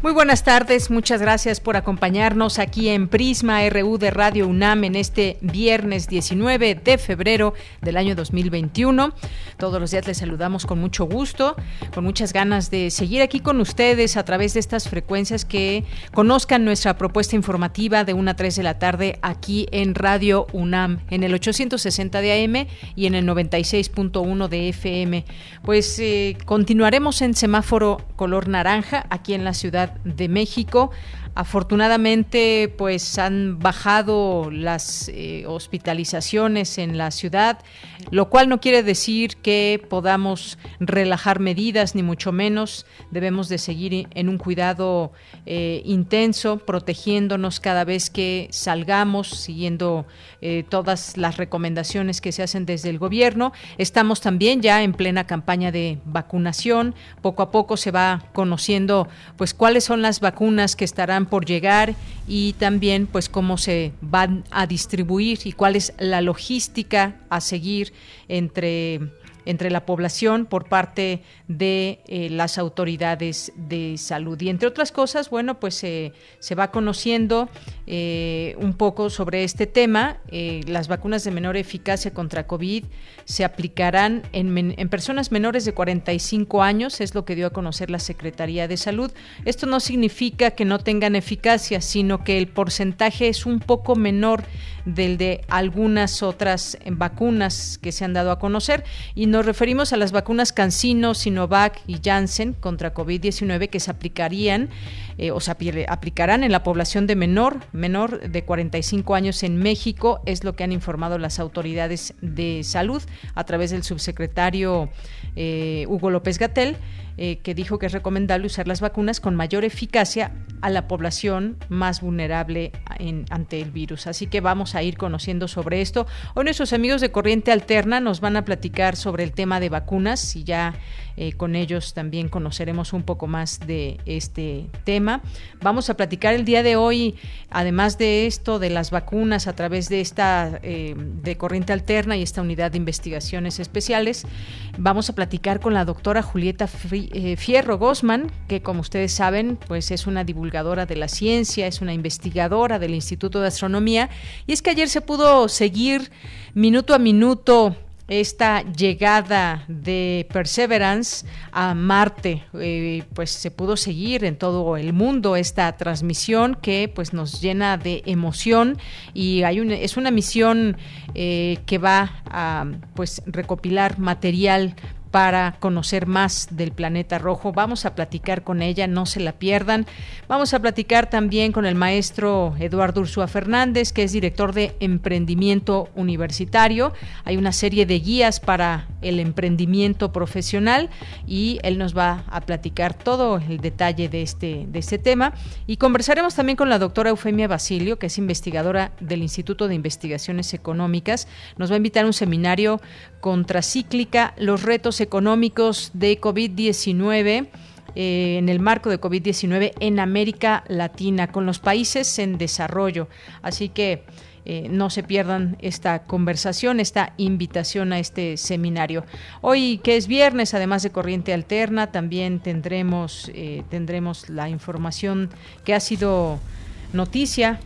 Muy buenas tardes, muchas gracias por acompañarnos aquí en Prisma RU de Radio UNAM en este viernes 19 de febrero del año 2021. Todos los días les saludamos con mucho gusto, con muchas ganas de seguir aquí con ustedes a través de estas frecuencias que conozcan nuestra propuesta informativa de 1 a 3 de la tarde aquí en Radio UNAM, en el 860 de AM y en el 96.1 de FM. Pues eh, continuaremos en semáforo color naranja aquí en la ciudad de México. Afortunadamente, pues han bajado las eh, hospitalizaciones en la ciudad, lo cual no quiere decir que podamos relajar medidas, ni mucho menos. Debemos de seguir en un cuidado eh, intenso, protegiéndonos cada vez que salgamos, siguiendo eh, todas las recomendaciones que se hacen desde el gobierno. Estamos también ya en plena campaña de vacunación. Poco a poco se va conociendo, pues, cuáles son las vacunas que estarán por llegar y también pues cómo se van a distribuir y cuál es la logística a seguir entre entre la población por parte de eh, las autoridades de salud. Y entre otras cosas, bueno, pues se va conociendo eh, un poco sobre este tema. Eh, las vacunas de menor eficacia contra COVID se aplicarán en, en, personas menores de 45 años, es lo que dio a conocer la Secretaría de Salud. Esto no significa que no tengan eficacia, sino que el porcentaje es un poco menor del de algunas otras vacunas que se han dado a conocer. Y nos referimos a las vacunas CanSino, Sinovac y Janssen contra COVID-19 que se aplicarían eh, o se aplicarán en la población de menor, menor de 45 años en México, es lo que han informado las autoridades de salud a través del subsecretario eh, Hugo López Gatel. Eh, que dijo que es recomendable usar las vacunas con mayor eficacia a la población más vulnerable ante el virus. Así que vamos a ir conociendo sobre esto. Hoy nuestros amigos de Corriente Alterna nos van a platicar sobre el tema de vacunas y ya eh, con ellos también conoceremos un poco más de este tema. Vamos a platicar el día de hoy, además de esto, de las vacunas a través de esta eh, de corriente alterna y esta unidad de investigaciones especiales. Vamos a platicar con la doctora Julieta eh, Fierro Gosman, que como ustedes saben, pues es una divulgadora de la ciencia, es una investigadora del Instituto de Astronomía. Y es que ayer se pudo seguir minuto a minuto esta llegada de Perseverance a Marte, eh, pues se pudo seguir en todo el mundo esta transmisión que pues nos llena de emoción y hay es una misión eh, que va a pues recopilar material para conocer más del planeta rojo. Vamos a platicar con ella, no se la pierdan. Vamos a platicar también con el maestro Eduardo Ursúa Fernández, que es director de emprendimiento universitario. Hay una serie de guías para el emprendimiento profesional y él nos va a platicar todo el detalle de este, de este tema. Y conversaremos también con la doctora Eufemia Basilio, que es investigadora del Instituto de Investigaciones Económicas. Nos va a invitar a un seminario contracíclica, los retos económicos de COVID-19 eh, en el marco de COVID-19 en América Latina, con los países en desarrollo. Así que eh, no se pierdan esta conversación, esta invitación a este seminario. Hoy que es viernes, además de Corriente Alterna, también tendremos, eh, tendremos la información que ha sido noticia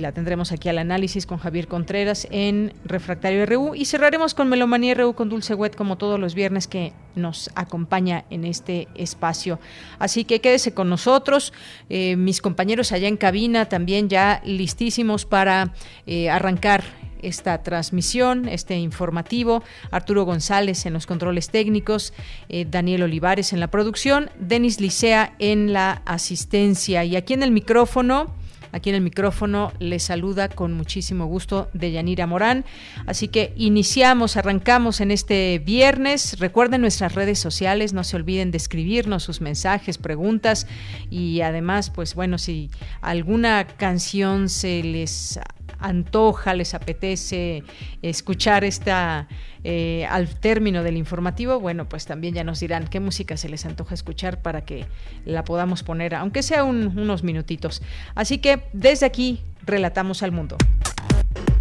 la tendremos aquí al análisis con Javier Contreras en Refractario RU y cerraremos con Melomanía RU con Dulce Wet como todos los viernes que nos acompaña en este espacio. Así que quédese con nosotros, eh, mis compañeros allá en cabina también ya listísimos para eh, arrancar esta transmisión, este informativo. Arturo González en los controles técnicos, eh, Daniel Olivares en la producción, Denis Licea en la asistencia y aquí en el micrófono Aquí en el micrófono les saluda con muchísimo gusto de Yanira Morán. Así que iniciamos, arrancamos en este viernes. Recuerden nuestras redes sociales, no se olviden de escribirnos sus mensajes, preguntas y además, pues bueno, si alguna canción se les antoja, les apetece escuchar esta eh, al término del informativo, bueno, pues también ya nos dirán qué música se les antoja escuchar para que la podamos poner, aunque sea unos minutitos. Así que desde aquí, relatamos al mundo.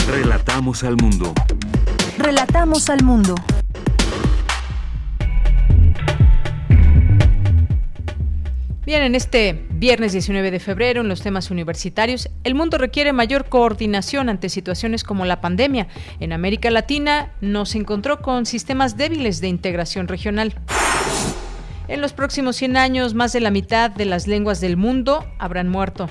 Relatamos al mundo. Relatamos al mundo. Bien, en este viernes 19 de febrero, en los temas universitarios, el mundo requiere mayor coordinación ante situaciones como la pandemia. En América Latina nos encontró con sistemas débiles de integración regional. En los próximos 100 años, más de la mitad de las lenguas del mundo habrán muerto.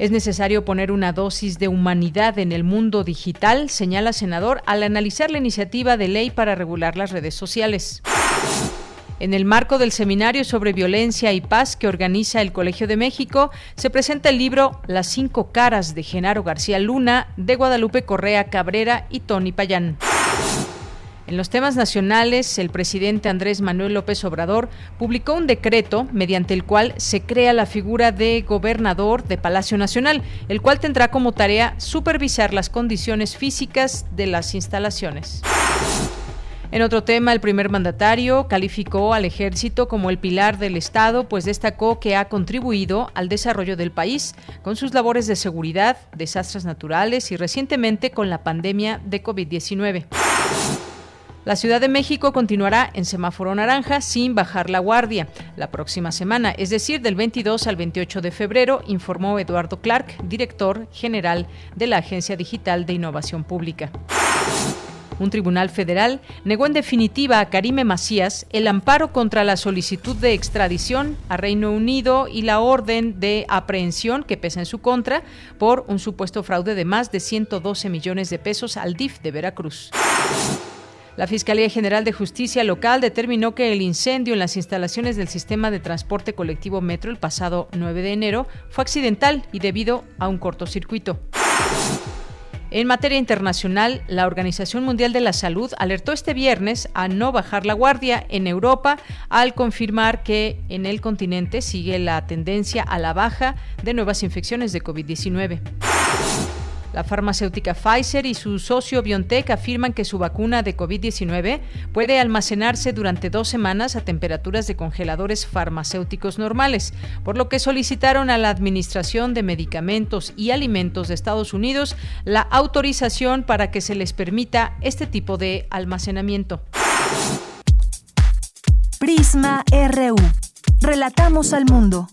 Es necesario poner una dosis de humanidad en el mundo digital, señala senador al analizar la iniciativa de ley para regular las redes sociales. En el marco del seminario sobre violencia y paz que organiza el Colegio de México, se presenta el libro Las cinco caras de Genaro García Luna, de Guadalupe Correa Cabrera y Tony Payán. En los temas nacionales, el presidente Andrés Manuel López Obrador publicó un decreto mediante el cual se crea la figura de gobernador de Palacio Nacional, el cual tendrá como tarea supervisar las condiciones físicas de las instalaciones. En otro tema, el primer mandatario calificó al ejército como el pilar del Estado, pues destacó que ha contribuido al desarrollo del país con sus labores de seguridad, desastres naturales y recientemente con la pandemia de COVID-19. La Ciudad de México continuará en semáforo naranja sin bajar la guardia la próxima semana, es decir, del 22 al 28 de febrero, informó Eduardo Clark, director general de la Agencia Digital de Innovación Pública. Un tribunal federal negó en definitiva a Karime Macías el amparo contra la solicitud de extradición a Reino Unido y la orden de aprehensión que pesa en su contra por un supuesto fraude de más de 112 millones de pesos al DIF de Veracruz. La Fiscalía General de Justicia Local determinó que el incendio en las instalaciones del sistema de transporte colectivo Metro el pasado 9 de enero fue accidental y debido a un cortocircuito. En materia internacional, la Organización Mundial de la Salud alertó este viernes a no bajar la guardia en Europa al confirmar que en el continente sigue la tendencia a la baja de nuevas infecciones de COVID-19. La farmacéutica Pfizer y su socio BioNTech afirman que su vacuna de COVID-19 puede almacenarse durante dos semanas a temperaturas de congeladores farmacéuticos normales, por lo que solicitaron a la Administración de Medicamentos y Alimentos de Estados Unidos la autorización para que se les permita este tipo de almacenamiento. Prisma RU. Relatamos al mundo.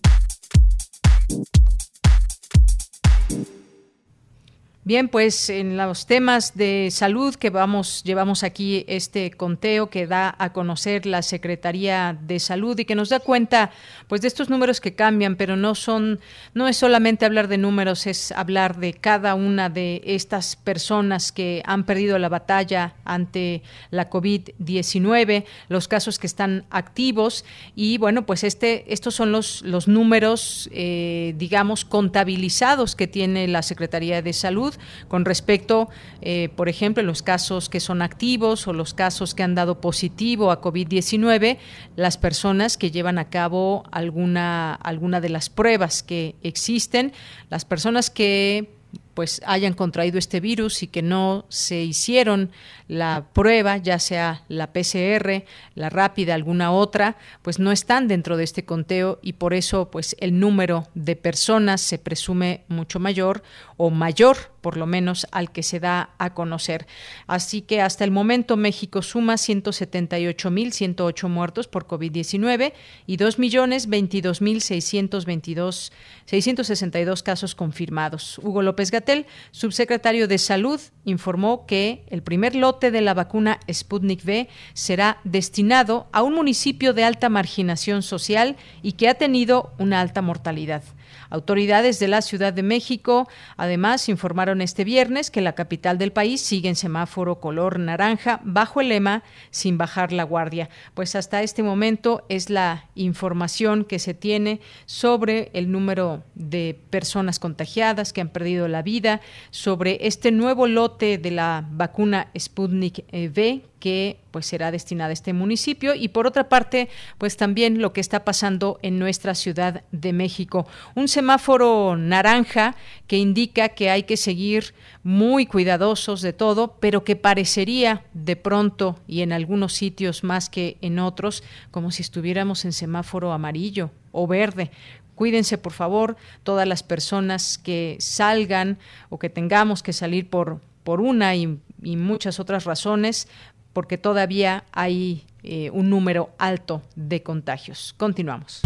Bien, pues en los temas de salud que vamos, llevamos aquí este conteo que da a conocer la Secretaría de Salud y que nos da cuenta pues de estos números que cambian, pero no son, no es solamente hablar de números, es hablar de cada una de estas personas que han perdido la batalla ante la COVID-19, los casos que están activos y bueno, pues este, estos son los, los números, eh, digamos, contabilizados que tiene la Secretaría de Salud con respecto, eh, por ejemplo, en los casos que son activos o los casos que han dado positivo a COVID-19, las personas que llevan a cabo alguna, alguna de las pruebas que existen, las personas que pues hayan contraído este virus y que no se hicieron la prueba, ya sea la PCR, la rápida, alguna otra, pues no están dentro de este conteo y por eso pues el número de personas se presume mucho mayor o mayor por lo menos al que se da a conocer. Así que hasta el momento México suma 178.108 muertos por COVID-19 y 2.022.622 662 casos confirmados. Hugo López Gatel, subsecretario de Salud, informó que el primer lote de la vacuna Sputnik V será destinado a un municipio de alta marginación social y que ha tenido una alta mortalidad. Autoridades de la Ciudad de México además informaron este viernes que la capital del país sigue en semáforo color naranja bajo el lema sin bajar la guardia. Pues hasta este momento es la información que se tiene sobre el número de personas contagiadas que han perdido la vida, sobre este nuevo lote de la vacuna Sputnik V que pues será destinada a este municipio. Y por otra parte pues también lo que está pasando en nuestra Ciudad de México. Un semáforo naranja que indica que hay que seguir muy cuidadosos de todo pero que parecería de pronto y en algunos sitios más que en otros como si estuviéramos en semáforo amarillo o verde. Cuídense, por favor, todas las personas que salgan o que tengamos que salir por, por una y, y muchas otras razones, porque todavía hay eh, un número alto de contagios. Continuamos.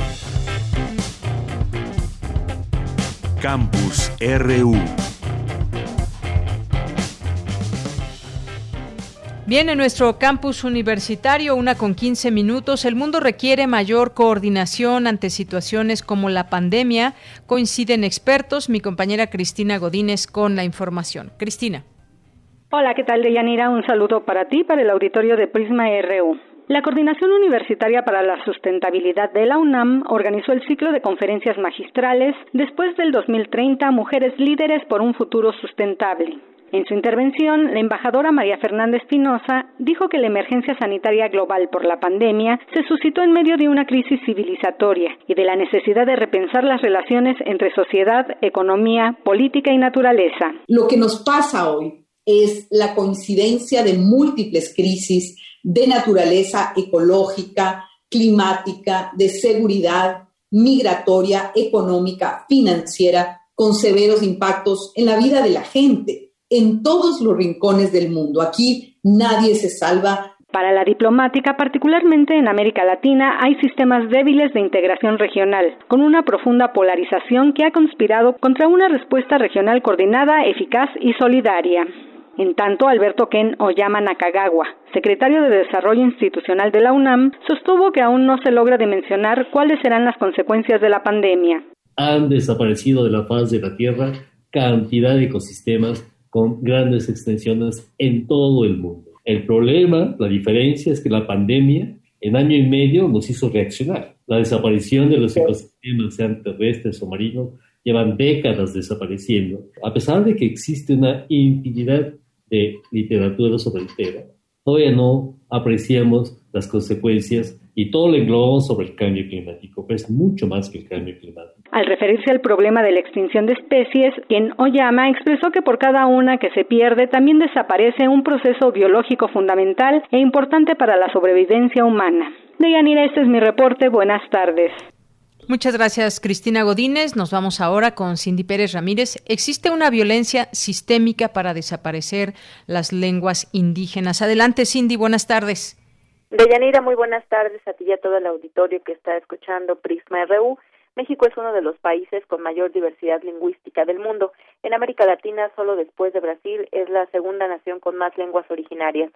Campus RU. Bien, en nuestro campus universitario, una con 15 minutos, el mundo requiere mayor coordinación ante situaciones como la pandemia. Coinciden expertos. Mi compañera Cristina Godínez con la información. Cristina. Hola, ¿qué tal, Deyanira? Un saludo para ti, para el auditorio de Prisma RU. La Coordinación Universitaria para la Sustentabilidad de la UNAM organizó el ciclo de conferencias magistrales después del 2030 Mujeres Líderes por un Futuro Sustentable. En su intervención, la embajadora María Fernanda Espinosa dijo que la emergencia sanitaria global por la pandemia se suscitó en medio de una crisis civilizatoria y de la necesidad de repensar las relaciones entre sociedad, economía, política y naturaleza. Lo que nos pasa hoy es la coincidencia de múltiples crisis de naturaleza ecológica, climática, de seguridad, migratoria, económica, financiera, con severos impactos en la vida de la gente, en todos los rincones del mundo. Aquí nadie se salva. Para la diplomática, particularmente en América Latina, hay sistemas débiles de integración regional, con una profunda polarización que ha conspirado contra una respuesta regional coordinada, eficaz y solidaria. En tanto, Alberto Ken Oyama Nakagawa, secretario de Desarrollo Institucional de la UNAM, sostuvo que aún no se logra dimensionar cuáles serán las consecuencias de la pandemia. Han desaparecido de la faz de la Tierra cantidad de ecosistemas con grandes extensiones en todo el mundo. El problema, la diferencia es que la pandemia en año y medio nos hizo reaccionar. La desaparición de los ecosistemas, sean terrestres o marinos, llevan décadas desapareciendo, a pesar de que existe una infinidad de literatura sobre el tema, todavía no apreciamos las consecuencias y todo lo englobamos sobre el cambio climático, pero es mucho más que el cambio climático. Al referirse al problema de la extinción de especies, quien Oyama expresó que por cada una que se pierde también desaparece un proceso biológico fundamental e importante para la sobrevivencia humana. Deyanira, este es mi reporte. Buenas tardes. Muchas gracias, Cristina Godínez. Nos vamos ahora con Cindy Pérez Ramírez. ¿Existe una violencia sistémica para desaparecer las lenguas indígenas? Adelante, Cindy, buenas tardes. Deyanira, muy buenas tardes a ti y a todo el auditorio que está escuchando Prisma RU. México es uno de los países con mayor diversidad lingüística del mundo. En América Latina, solo después de Brasil, es la segunda nación con más lenguas originarias,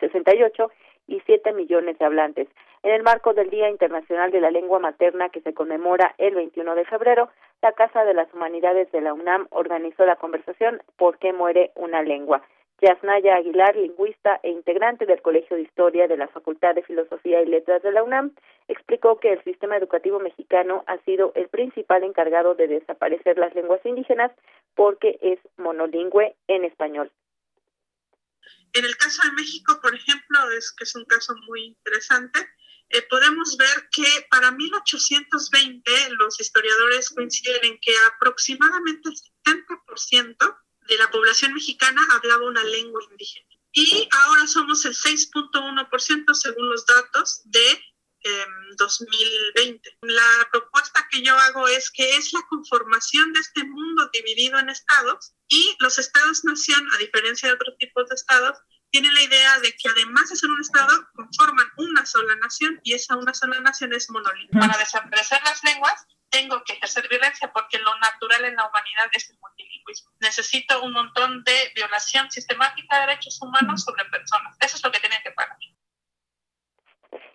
68 y 7 millones de hablantes. En el marco del Día Internacional de la Lengua Materna que se conmemora el 21 de febrero, la Casa de las Humanidades de la UNAM organizó la conversación ¿Por qué muere una lengua? Yasnaya Aguilar, lingüista e integrante del Colegio de Historia de la Facultad de Filosofía y Letras de la UNAM, explicó que el sistema educativo mexicano ha sido el principal encargado de desaparecer las lenguas indígenas porque es monolingüe en español. En el caso de México, por ejemplo, es que es un caso muy interesante. Eh, podemos ver que para 1820 los historiadores coinciden en que aproximadamente el 70% de la población mexicana hablaba una lengua indígena. Y ahora somos el 6.1% según los datos de 2020. Em, la propuesta que yo hago es que es la conformación de este mundo dividido en estados y los estados-nación, a diferencia de otros tipos de estados, tienen la idea de que además de ser un estado, conforman una sola nación y esa una sola nación es monolingüe. Para desaparecer las lenguas, tengo que ejercer violencia porque lo natural en la humanidad es el multilingüismo. Necesito un montón de violación sistemática de derechos humanos sobre personas. Eso es lo que tienen que pagar.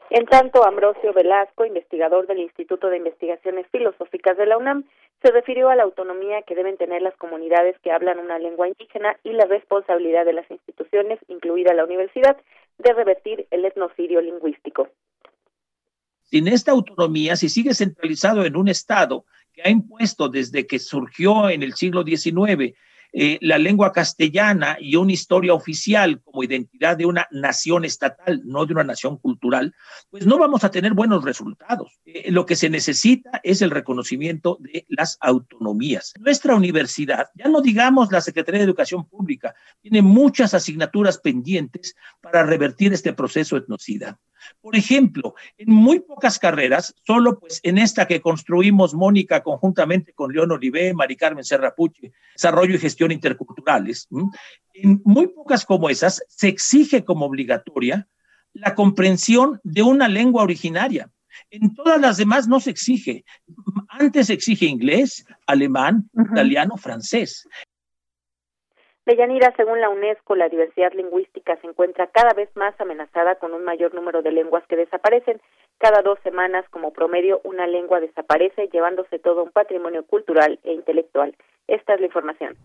En tanto, Ambrosio Velasco, investigador del Instituto de Investigaciones Filosóficas de la UNAM, se refirió a la autonomía que deben tener las comunidades que hablan una lengua indígena y la responsabilidad de las instituciones, incluida la universidad, de revertir el etnocidio lingüístico. Sin esta autonomía, si sigue centralizado en un Estado que ha impuesto desde que surgió en el siglo XIX eh, la lengua castellana y una historia oficial como identidad de una nación estatal, no de una nación cultural, pues no vamos a tener buenos resultados. Eh, lo que se necesita es el reconocimiento de las autonomías. Nuestra universidad, ya no digamos la Secretaría de Educación Pública, tiene muchas asignaturas pendientes para revertir este proceso etnocida. Por ejemplo, en muy pocas carreras, solo pues en esta que construimos Mónica conjuntamente con León Olivé, Mari Carmen Serrapuche, Desarrollo y Gestión Interculturales, en muy pocas como esas se exige como obligatoria la comprensión de una lengua originaria. En todas las demás no se exige. Antes se exige inglés, alemán, italiano, francés. Deyanira, según la UNESCO, la diversidad lingüística se encuentra cada vez más amenazada con un mayor número de lenguas que desaparecen. Cada dos semanas, como promedio, una lengua desaparece, llevándose todo un patrimonio cultural e intelectual. Esta es la información.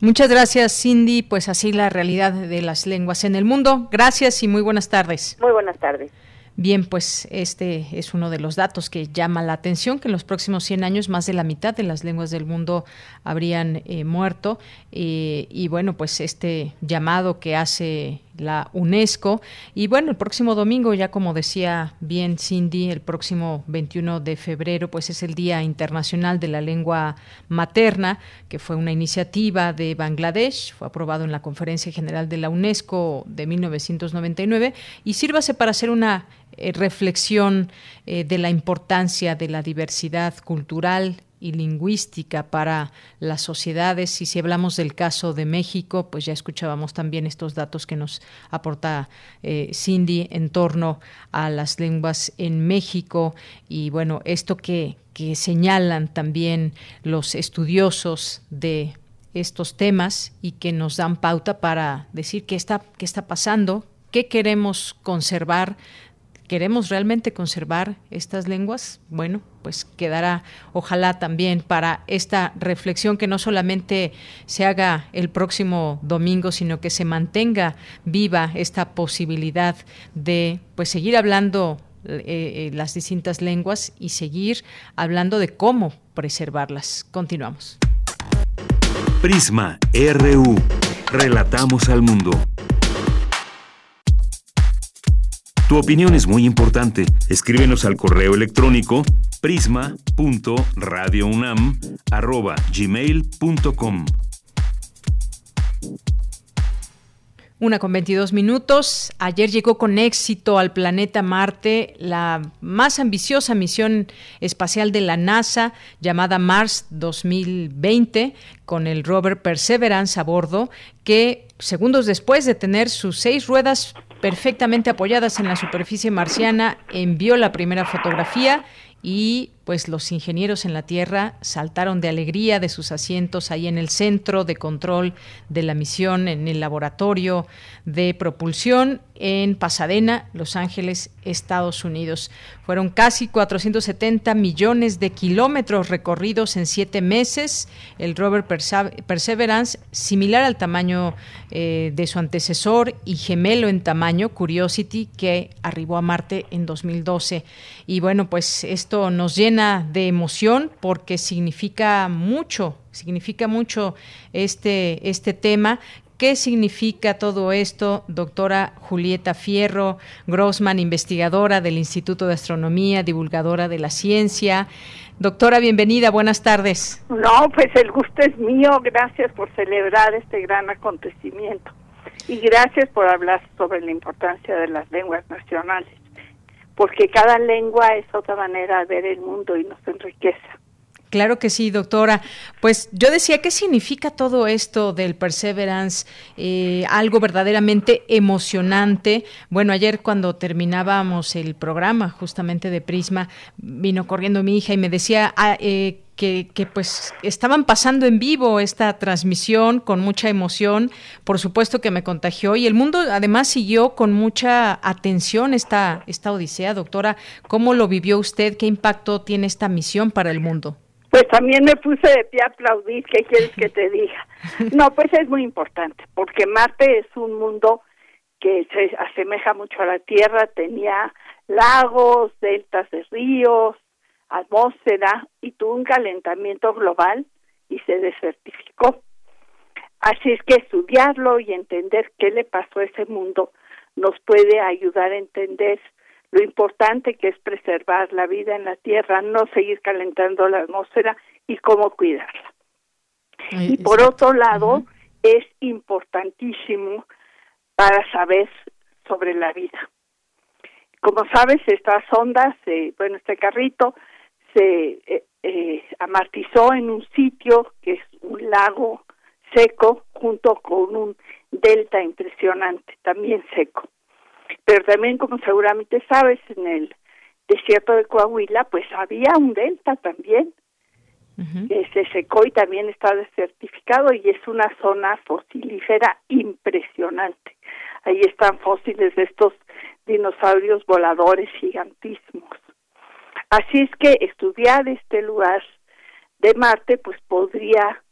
Muchas gracias, Cindy. Pues así la realidad de las lenguas en el mundo. Gracias y muy buenas tardes. Muy buenas tardes. Bien, pues este es uno de los datos que llama la atención, que en los próximos 100 años más de la mitad de las lenguas del mundo habrían eh, muerto. Eh, y bueno, pues este llamado que hace la UNESCO. Y bueno, el próximo domingo, ya como decía bien Cindy, el próximo 21 de febrero, pues es el Día Internacional de la Lengua Materna, que fue una iniciativa de Bangladesh, fue aprobado en la Conferencia General de la UNESCO de 1999 y sírvase para hacer una eh, reflexión eh, de la importancia de la diversidad cultural y lingüística para las sociedades. Y si hablamos del caso de México, pues ya escuchábamos también estos datos que nos aporta eh, Cindy en torno a las lenguas en México y bueno, esto que, que señalan también los estudiosos de estos temas y que nos dan pauta para decir qué está, qué está pasando, qué queremos conservar ¿Queremos realmente conservar estas lenguas? Bueno, pues quedará ojalá también para esta reflexión que no solamente se haga el próximo domingo, sino que se mantenga viva esta posibilidad de pues seguir hablando eh, eh, las distintas lenguas y seguir hablando de cómo preservarlas. Continuamos. Prisma RU. Relatamos al mundo. Tu opinión es muy importante. Escríbenos al correo electrónico prisma.radiounam@gmail.com. Una con 22 minutos. Ayer llegó con éxito al planeta Marte la más ambiciosa misión espacial de la NASA llamada Mars 2020 con el rover Perseverance a bordo que segundos después de tener sus seis ruedas perfectamente apoyadas en la superficie marciana, envió la primera fotografía y pues los ingenieros en la Tierra saltaron de alegría de sus asientos ahí en el centro de control de la misión, en el laboratorio de propulsión en Pasadena, Los Ángeles, Estados Unidos. Fueron casi 470 millones de kilómetros recorridos en siete meses. El rover Perseverance, similar al tamaño eh, de su antecesor y gemelo en tamaño, Curiosity, que arribó a Marte en 2012. Y bueno, pues esto nos llena de emoción porque significa mucho, significa mucho este, este tema ¿Qué significa todo esto, doctora Julieta Fierro Grossman, investigadora del Instituto de Astronomía, divulgadora de la ciencia? Doctora, bienvenida, buenas tardes. No, pues el gusto es mío, gracias por celebrar este gran acontecimiento y gracias por hablar sobre la importancia de las lenguas nacionales, porque cada lengua es otra manera de ver el mundo y nos enriquece. Claro que sí, doctora. Pues yo decía, ¿qué significa todo esto del Perseverance? Eh, algo verdaderamente emocionante. Bueno, ayer cuando terminábamos el programa justamente de Prisma, vino corriendo mi hija y me decía, ah, eh, que, que, pues estaban pasando en vivo esta transmisión con mucha emoción, por supuesto que me contagió y el mundo además siguió con mucha atención esta, esta odisea. Doctora, ¿cómo lo vivió usted? ¿Qué impacto tiene esta misión para el mundo? Pues también me puse de pie a aplaudir, ¿qué quieres que te diga? No, pues es muy importante, porque Marte es un mundo que se asemeja mucho a la Tierra, tenía lagos, deltas de ríos, atmósfera y tuvo un calentamiento global y se desertificó. Así es que estudiarlo y entender qué le pasó a ese mundo nos puede ayudar a entender lo importante que es preservar la vida en la Tierra, no seguir calentando la atmósfera y cómo cuidarla. y por otro lado, es importantísimo para saber sobre la vida. Como sabes, estas ondas, bueno, este carrito se eh, eh, amartizó en un sitio que es un lago seco junto con un delta impresionante, también seco. Pero también, como seguramente sabes, en el desierto de Coahuila, pues había un delta también, que se secó y también está desertificado y es una zona fosilífera impresionante. Ahí están fósiles de estos dinosaurios voladores gigantísimos. Así es que estudiar este lugar de Marte pues podría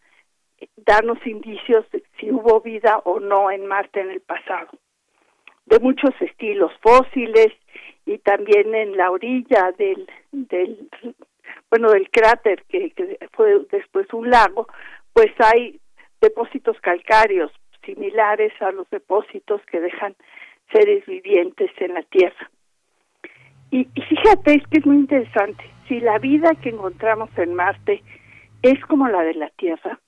darnos indicios de si hubo vida o no en Marte en el pasado, de muchos estilos fósiles y también en la orilla del, del bueno del cráter que, que fue después un lago, pues hay depósitos calcáreos similares a los depósitos que dejan seres vivientes en la Tierra. Y, fíjate, es que es muy interesante. Si la vida que encontramos en Marte es como la de la Tierra,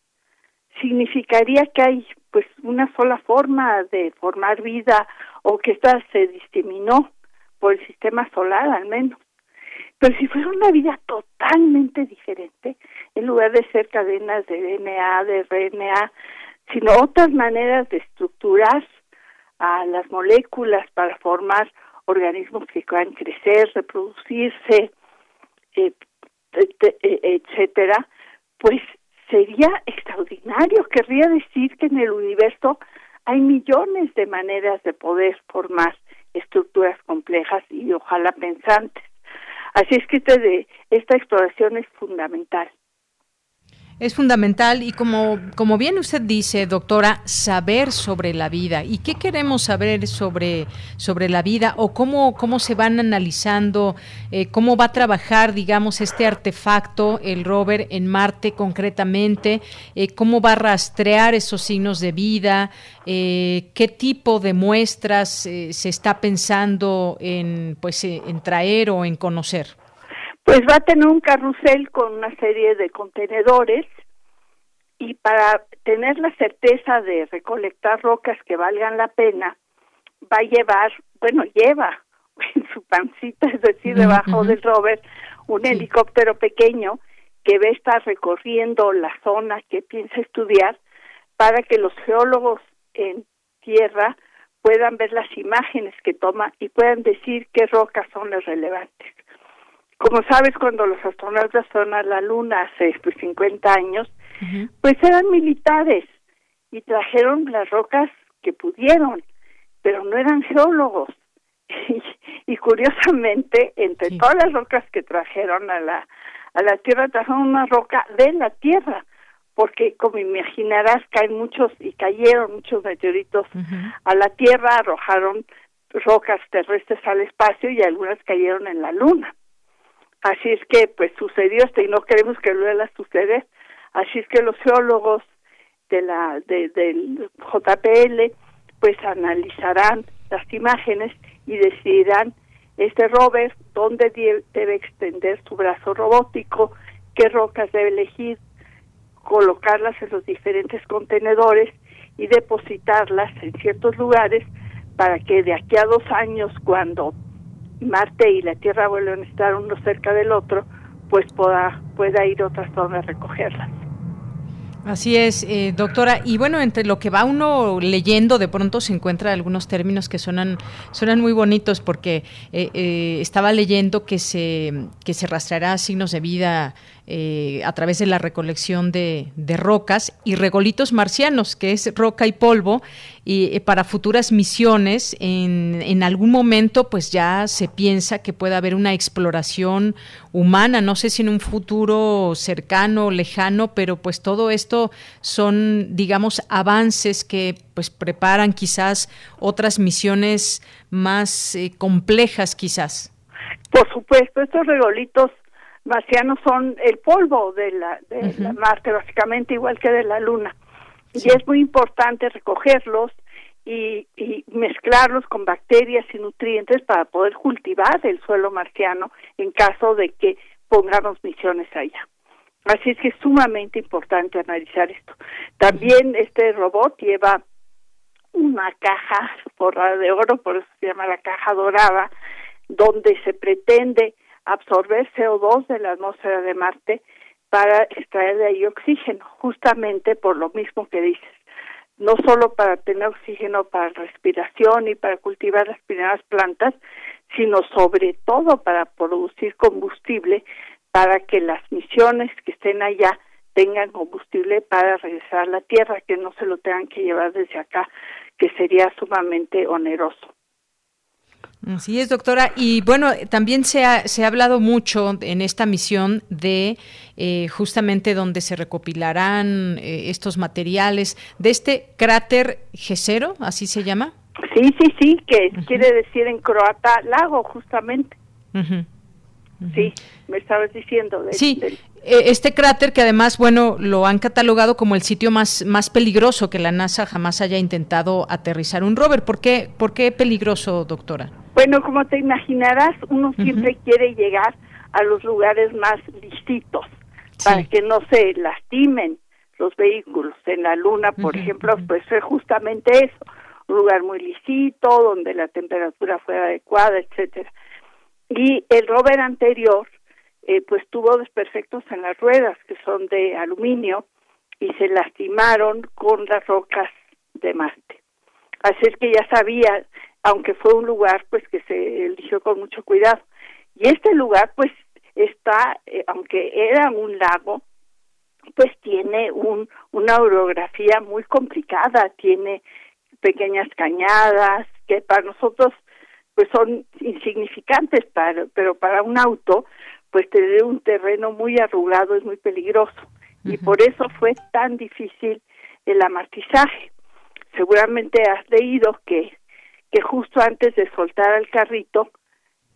significaría que hay pues una sola forma de formar vida o que esta se diseminó por el sistema solar al menos. Pero si fuera una vida totalmente diferente, en lugar de ser cadenas de DNA, de RNA, sino otras maneras de estructurar a las moléculas para formar organismos que puedan crecer, reproducirse, eh, etcétera, pues sería extraordinario. Querría decir que en el universo hay millones de maneras de poder formar estructuras complejas y ojalá pensantes. Así es que este esta exploración es fundamental. Es fundamental y como, como bien usted dice, doctora, saber sobre la vida. ¿Y qué queremos saber sobre, sobre la vida o cómo, cómo se van analizando, eh, cómo va a trabajar, digamos, este artefacto, el rover, en Marte concretamente? Eh, ¿Cómo va a rastrear esos signos de vida? Eh, ¿Qué tipo de muestras se está pensando en, pues, en traer o en conocer? Pues va a tener un carrusel con una serie de contenedores y para tener la certeza de recolectar rocas que valgan la pena, va a llevar, bueno, lleva en su pancita, es decir, debajo del rover, un helicóptero pequeño que va a estar recorriendo la zona que piensa estudiar para que los geólogos en tierra puedan ver las imágenes que toma y puedan decir qué rocas son las relevantes. Como sabes, cuando los astronautas fueron a la Luna hace pues, 50 años, pues eran militares y trajeron las rocas que pudieron, pero no eran geólogos. y, curiosamente, entre todas las rocas que trajeron a la, a la Tierra, trajeron una roca de la Tierra, porque como imaginarás, caen muchos y cayeron muchos meteoritos a la Tierra, arrojaron rocas terrestres al espacio y algunas cayeron en la Luna. Así es que pues sucedió esto y no queremos que vuelva a suceder. Así es que los geólogos de la de, del JPL pues analizarán las imágenes y decidirán este rover dónde debe extender su brazo robótico, qué rocas debe elegir, colocarlas en los diferentes contenedores y depositarlas en ciertos lugares para que de aquí a dos años cuando Marte y la Tierra vuelven a estar uno cerca del otro, pues pueda, pueda ir otras zonas a recogerlas. Así es, eh, doctora. Y bueno, entre lo que va uno leyendo, de pronto se encuentra algunos términos que suenan, suenan muy bonitos, porque eh, eh, estaba leyendo que se, que se rastreará signos de vida eh, a través de la recolección de, rocas y regolitos marcianos, que es roca y polvo, y para futuras misiones, en, en, algún momento, pues ya se piensa que puede haber una exploración humana, no sé si en un futuro cercano, lejano, pero pues todo esto son, digamos, avances que pues preparan quizás otras misiones más eh, complejas quizás. Por supuesto, estos regolitos marcianos son el polvo de la, de la Marte, básicamente igual que de la Luna. Y es muy importante recogerlos y, y, mezclarlos con bacterias y nutrientes para poder cultivar el suelo marciano en caso de que pongamos misiones allá. Así es que es sumamente importante analizar esto. También este robot lleva una caja forrada de oro, por eso se llama la caja dorada, donde se pretende absorber CO2 de la atmósfera de Marte para extraer de ahí oxígeno, justamente por lo mismo que dices, no solo para tener oxígeno para respiración y para cultivar las primeras plantas, sino sobre todo para producir combustible para que las misiones que estén allá tengan combustible para regresar a la Tierra, que no se lo tengan que llevar desde acá, que sería sumamente oneroso. Así es, doctora. Y bueno, también se ha, se ha hablado mucho en esta misión de eh, justamente donde se recopilarán eh, estos materiales, de este cráter Gesero, así se llama. Sí, sí, sí, que quiere decir en croata lago, justamente. Sí, me estabas diciendo. sí, eh, este cráter que además, bueno, lo han catalogado como el sitio más, más peligroso que la NASA jamás haya intentado aterrizar un rover. ¿Por qué, por qué peligroso, doctora? Bueno, como te imaginarás, uno siempre quiere llegar a los lugares más listitos para que no se lastimen los vehículos. En la Luna, por ejemplo, pues fue justamente eso, un lugar muy lisito, donde la temperatura fue adecuada, etcétera. Y el rover anterior eh, pues tuvo desperfectos en las ruedas que son de aluminio y se lastimaron con las rocas de Marte. Así es que ya sabía, aunque fue un lugar pues que se eligió con mucho cuidado. Y este lugar pues está, eh, aunque era un lago, pues tiene un, una orografía muy complicada, tiene pequeñas cañadas que para nosotros pues son insignificantes, para, pero para un auto pues tener un terreno muy arrugado es muy peligroso y por eso fue tan difícil el amartizaje. Seguramente has leído que que justo antes de soltar al carrito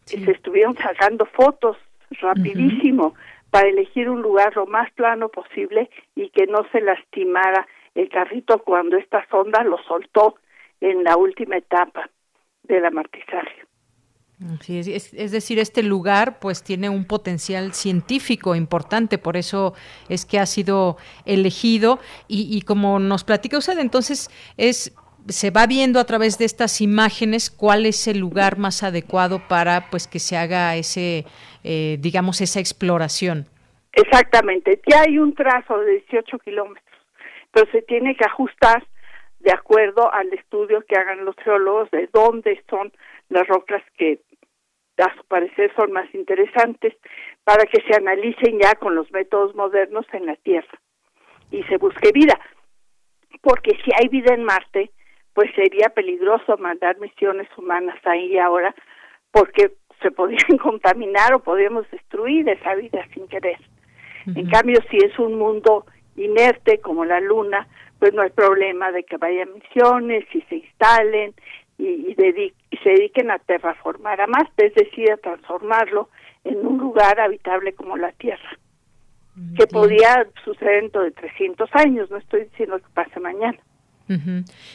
se estuvieron sacando fotos rapidísimo para elegir un lugar lo más plano posible y que no se lastimara. El carrito cuando esta sonda lo soltó en la última etapa del amartizaje. Sí, es, es, decir, este lugar pues tiene un potencial científico importante, por eso es que ha sido elegido. Y, y como nos platica usted, entonces es se va viendo a través de estas imágenes cuál es el lugar más adecuado para pues que se haga ese eh, digamos esa exploración. Exactamente, ya hay un trazo de 18 kilómetros, pero se tiene que ajustar de acuerdo al estudio que hagan los geólogos de dónde son las rocas que a su parecer son más interesantes para que se analicen ya con los métodos modernos en la Tierra y se busque vida. Porque si hay vida en Marte, pues sería peligroso mandar misiones humanas ahí ahora porque se podrían contaminar o podríamos destruir esa vida sin querer. En cambio, si es un mundo inerte como la Luna, pues no hay problema de que vayan misiones y se instalen y, se dediquen a terraformar a Marte, es decir, a transformarlo en un lugar habitable como la Tierra, que podría suceder dentro de 300 años, no estoy diciendo que pase mañana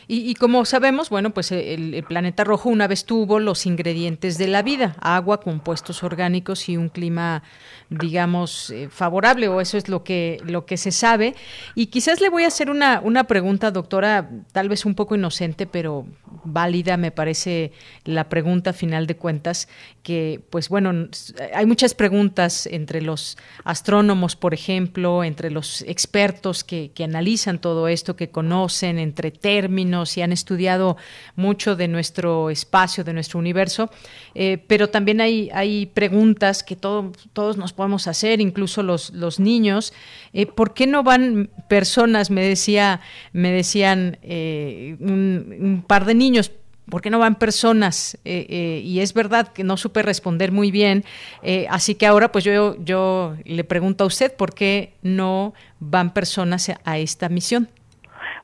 y, como sabemos, bueno, pues eh, el, planeta rojo una vez tuvo los ingredientes de la vida, agua, compuestos orgánicos y un clima, digamos, eh, favorable, o eso es lo que, lo que se sabe. Y quizás le voy a hacer una, una pregunta, doctora, tal vez un poco inocente, pero válida, me parece la pregunta final de cuentas, que pues bueno, hay muchas preguntas entre los astrónomos, por ejemplo, entre los expertos que, que analizan todo esto, que conocen, entre términos y han estudiado mucho de nuestro espacio, de nuestro universo, eh, pero también hay, hay preguntas que todos nos podemos hacer, incluso los, los niños. Eh, ¿Por qué no van personas? Me decía, me decían eh, un par de niños ¿Por qué no van personas? Eh, eh, y es verdad que no supe responder muy bien, eh, así que ahora pues yo, yo le pregunto a usted, ¿por qué no van personas a esta misión?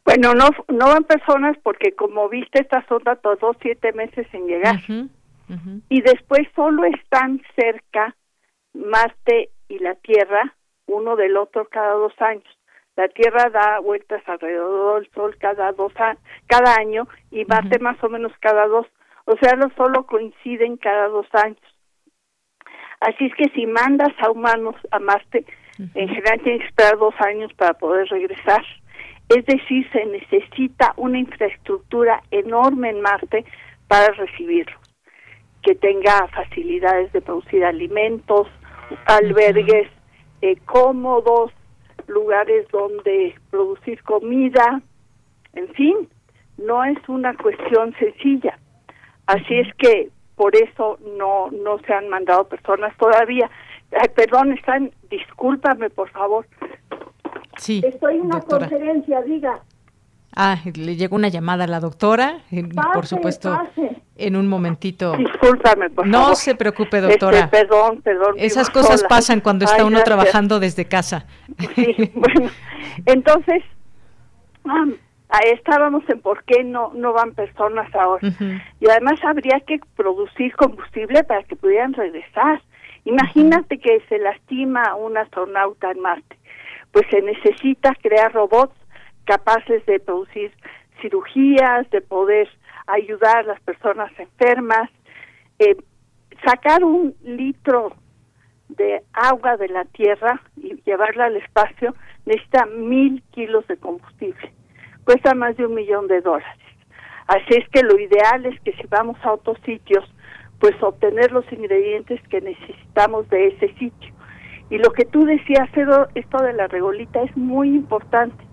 Bueno, no, no van personas porque como viste esta sonda tardó siete meses en llegar. Y después solo están cerca Marte y la Tierra, uno del otro cada dos años. La Tierra da vueltas alrededor del Sol cada dos cada año y Marte más o menos cada dos. O sea, no solo coinciden cada dos años. Así es que si mandas a humanos a Marte, en general tienes que esperar dos años para poder regresar. Es decir, se necesita una infraestructura enorme en Marte para recibirlos, que tenga facilidades de producir alimentos, albergues eh, cómodos, lugares donde producir comida, en fin, no es una cuestión sencilla. Así es que por eso no no se han mandado personas todavía. perdón, están, discúlpame por favor. Sí. Estoy en una conferencia, diga. Ah, le llegó una llamada a la doctora, por supuesto, en un momentito. Discúlpame, por no se preocupe, doctora. Este, perdón, perdón. Esas cosas pasan cuando está uno trabajando desde casa. Sí, bueno, entonces, estábamos en por qué no, no van personas ahora. Y además habría que producir combustible para que pudieran regresar. Imagínate que se lastima un astronauta en Marte. Pues se necesita crear robots capaces de producir cirugías, de poder ayudar a las personas enfermas. Eh, sacar un litro de agua de la tierra y llevarla al espacio necesita mil kilos de combustible. Cuesta más de un millón de dólares. Así es que lo ideal es que si vamos a otros sitios, pues obtener los ingredientes que necesitamos de ese sitio. Y lo que tú decías, esto de la regolita es muy importante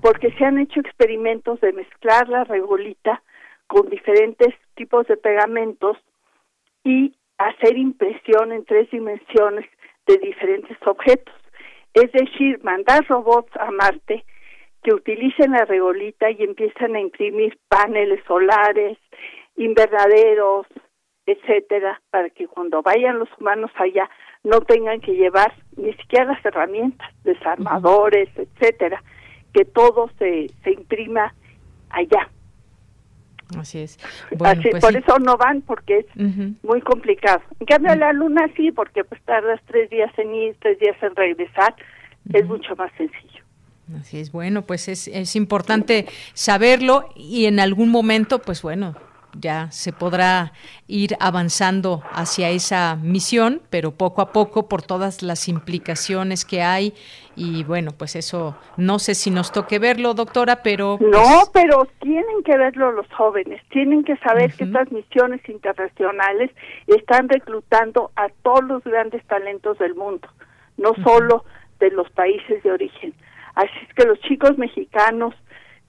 porque se han hecho experimentos de mezclar la regolita con diferentes tipos de pegamentos y hacer impresión en tres dimensiones de diferentes objetos. Es decir, mandar robots a Marte que utilicen la regolita y empiezan a imprimir paneles solares, invernaderos, etcétera, para que cuando vayan los humanos allá no tengan que llevar ni siquiera las herramientas, desarmadores, etcétera, que todo se, se imprima allá. Así es. Así, pues por eso no van, porque es muy complicado. En cambio, la luna sí, porque pues tardas tres días en ir, tres días en regresar, es mucho más sencillo. Así es, bueno, pues es, es importante saberlo y en algún momento, pues bueno, ya se podrá ir avanzando hacia esa misión, pero poco a poco por todas las implicaciones que hay. Y bueno, pues eso no sé si nos toque verlo, doctora, pero pues No, pero tienen que verlo los jóvenes, tienen que saber que estas misiones internacionales están reclutando a todos los grandes talentos del mundo, no solo de los países de origen. Así es que los chicos mexicanos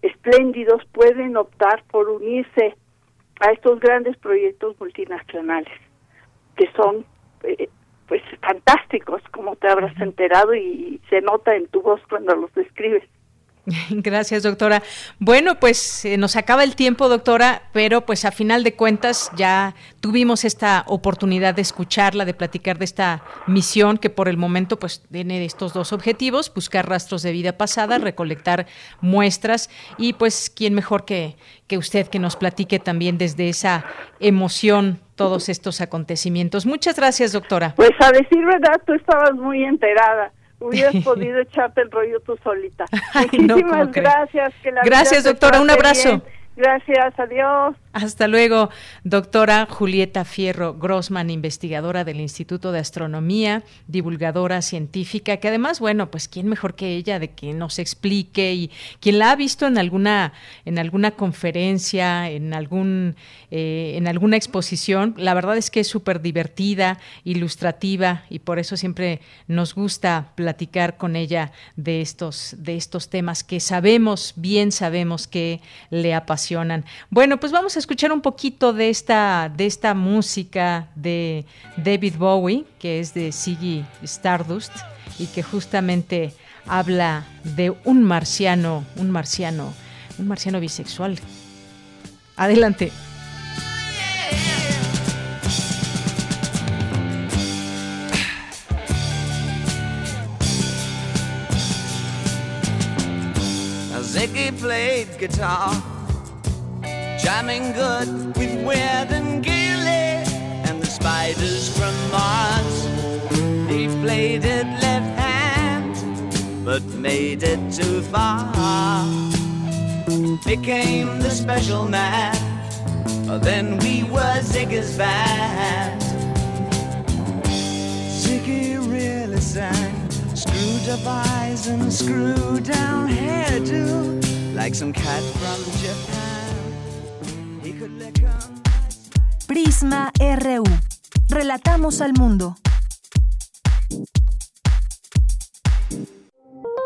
espléndidos pueden optar por unirse a estos grandes proyectos multinacionales que son eh, pues fantásticos como te habrás enterado y se nota en tu voz cuando los describes. Gracias, doctora. Bueno, pues nos acaba el tiempo, doctora, pero pues a final de cuentas ya tuvimos esta oportunidad de escucharla, de platicar de esta misión que por el momento pues tiene estos dos objetivos, buscar rastros de vida pasada, recolectar muestras y pues quién mejor que, que usted que nos platique también desde esa emoción todos estos acontecimientos. Muchas gracias, doctora. Pues a decir verdad, tú estabas muy enterada hubieras podido echarte el rollo tú solita. Muchísimas gracias. gracias, doctora. Un abrazo. Gracias, adiós. Hasta luego, doctora Julieta Fierro Grossman, investigadora del Instituto de Astronomía, divulgadora científica, que además, bueno, pues quién mejor que ella de que nos explique y quien la ha visto en alguna, en alguna conferencia, en algún, eh, en alguna exposición, la verdad es que es súper divertida, ilustrativa y por eso siempre nos gusta platicar con ella de estos, de estos temas que sabemos, bien sabemos que le apasionan. Bueno, pues vamos a escuchar un poquito de esta, de esta música de David Bowie, que es de Siggy Stardust, y que justamente habla de un marciano, un marciano, un marciano bisexual. Adelante. Played guitar jamming good with Weird and Gilly and the spiders from Mars. He played it left hand, but made it too far. Became the special man, oh, then we were Ziggy's band. Ziggy really sang, screwed up eyes and screwed down hairdo, like some cat from Japan. Prisma RU. Relatamos al mundo.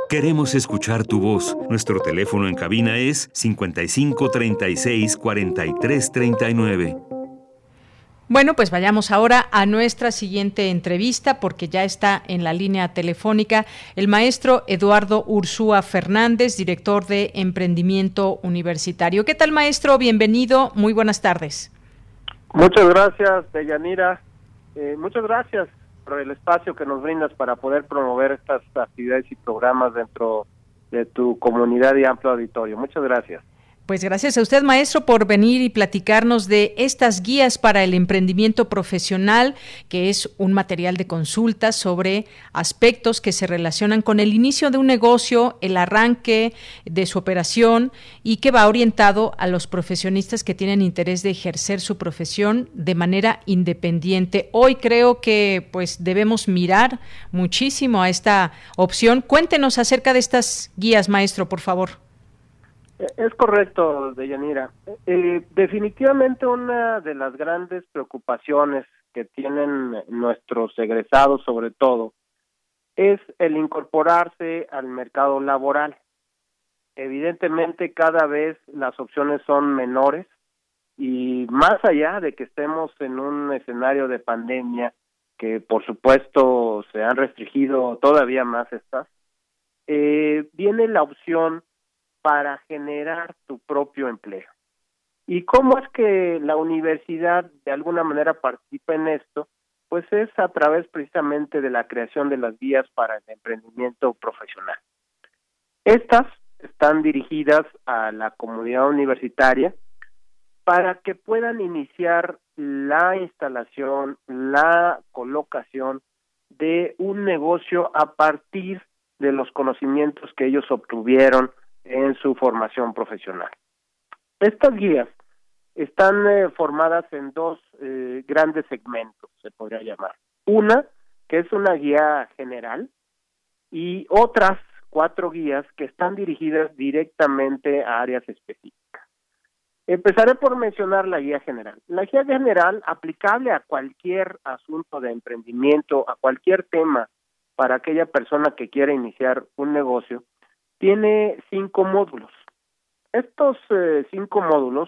Queremos escuchar tu voz. Nuestro teléfono en cabina es 55 36 43 39. Bueno, pues vayamos ahora a nuestra siguiente entrevista porque ya está en la línea telefónica el maestro Eduardo Ursúa Fernández, director de Emprendimiento Universitario. ¿Qué tal, maestro? Bienvenido. Muy buenas tardes. Muchas gracias, Deyanira. Eh, muchas gracias por el espacio que nos brindas para poder promover estas actividades y programas dentro de tu comunidad y amplio auditorio. Muchas gracias. Pues gracias a usted, maestro, por venir y platicarnos de estas guías para el emprendimiento profesional, que es un material de consulta sobre aspectos que se relacionan con el inicio de un negocio, el arranque de su operación y que va orientado a los profesionistas que tienen interés de ejercer su profesión de manera independiente. Hoy creo que pues debemos mirar muchísimo a esta opción. Cuéntenos acerca de estas guías, maestro, por favor. Es correcto, Deyanira. Eh, definitivamente una de las grandes preocupaciones que tienen nuestros egresados, sobre todo, es el incorporarse al mercado laboral. Evidentemente, cada vez las opciones son menores y más allá de que estemos en un escenario de pandemia, que por supuesto se han restringido todavía más estas, eh, viene la opción para generar tu propio empleo. ¿Y cómo es que la universidad de alguna manera participa en esto? Pues es a través precisamente de la creación de las vías para el emprendimiento profesional. Estas están dirigidas a la comunidad universitaria para que puedan iniciar la instalación, la colocación de un negocio a partir de los conocimientos que ellos obtuvieron en su formación profesional. Estas guías están eh, formadas en dos eh, grandes segmentos, se podría llamar. Una, que es una guía general, y otras cuatro guías que están dirigidas directamente a áreas específicas. Empezaré por mencionar la guía general. La guía general, aplicable a cualquier asunto de emprendimiento, a cualquier tema para aquella persona que quiera iniciar un negocio, tiene cinco módulos. Estos eh, cinco módulos,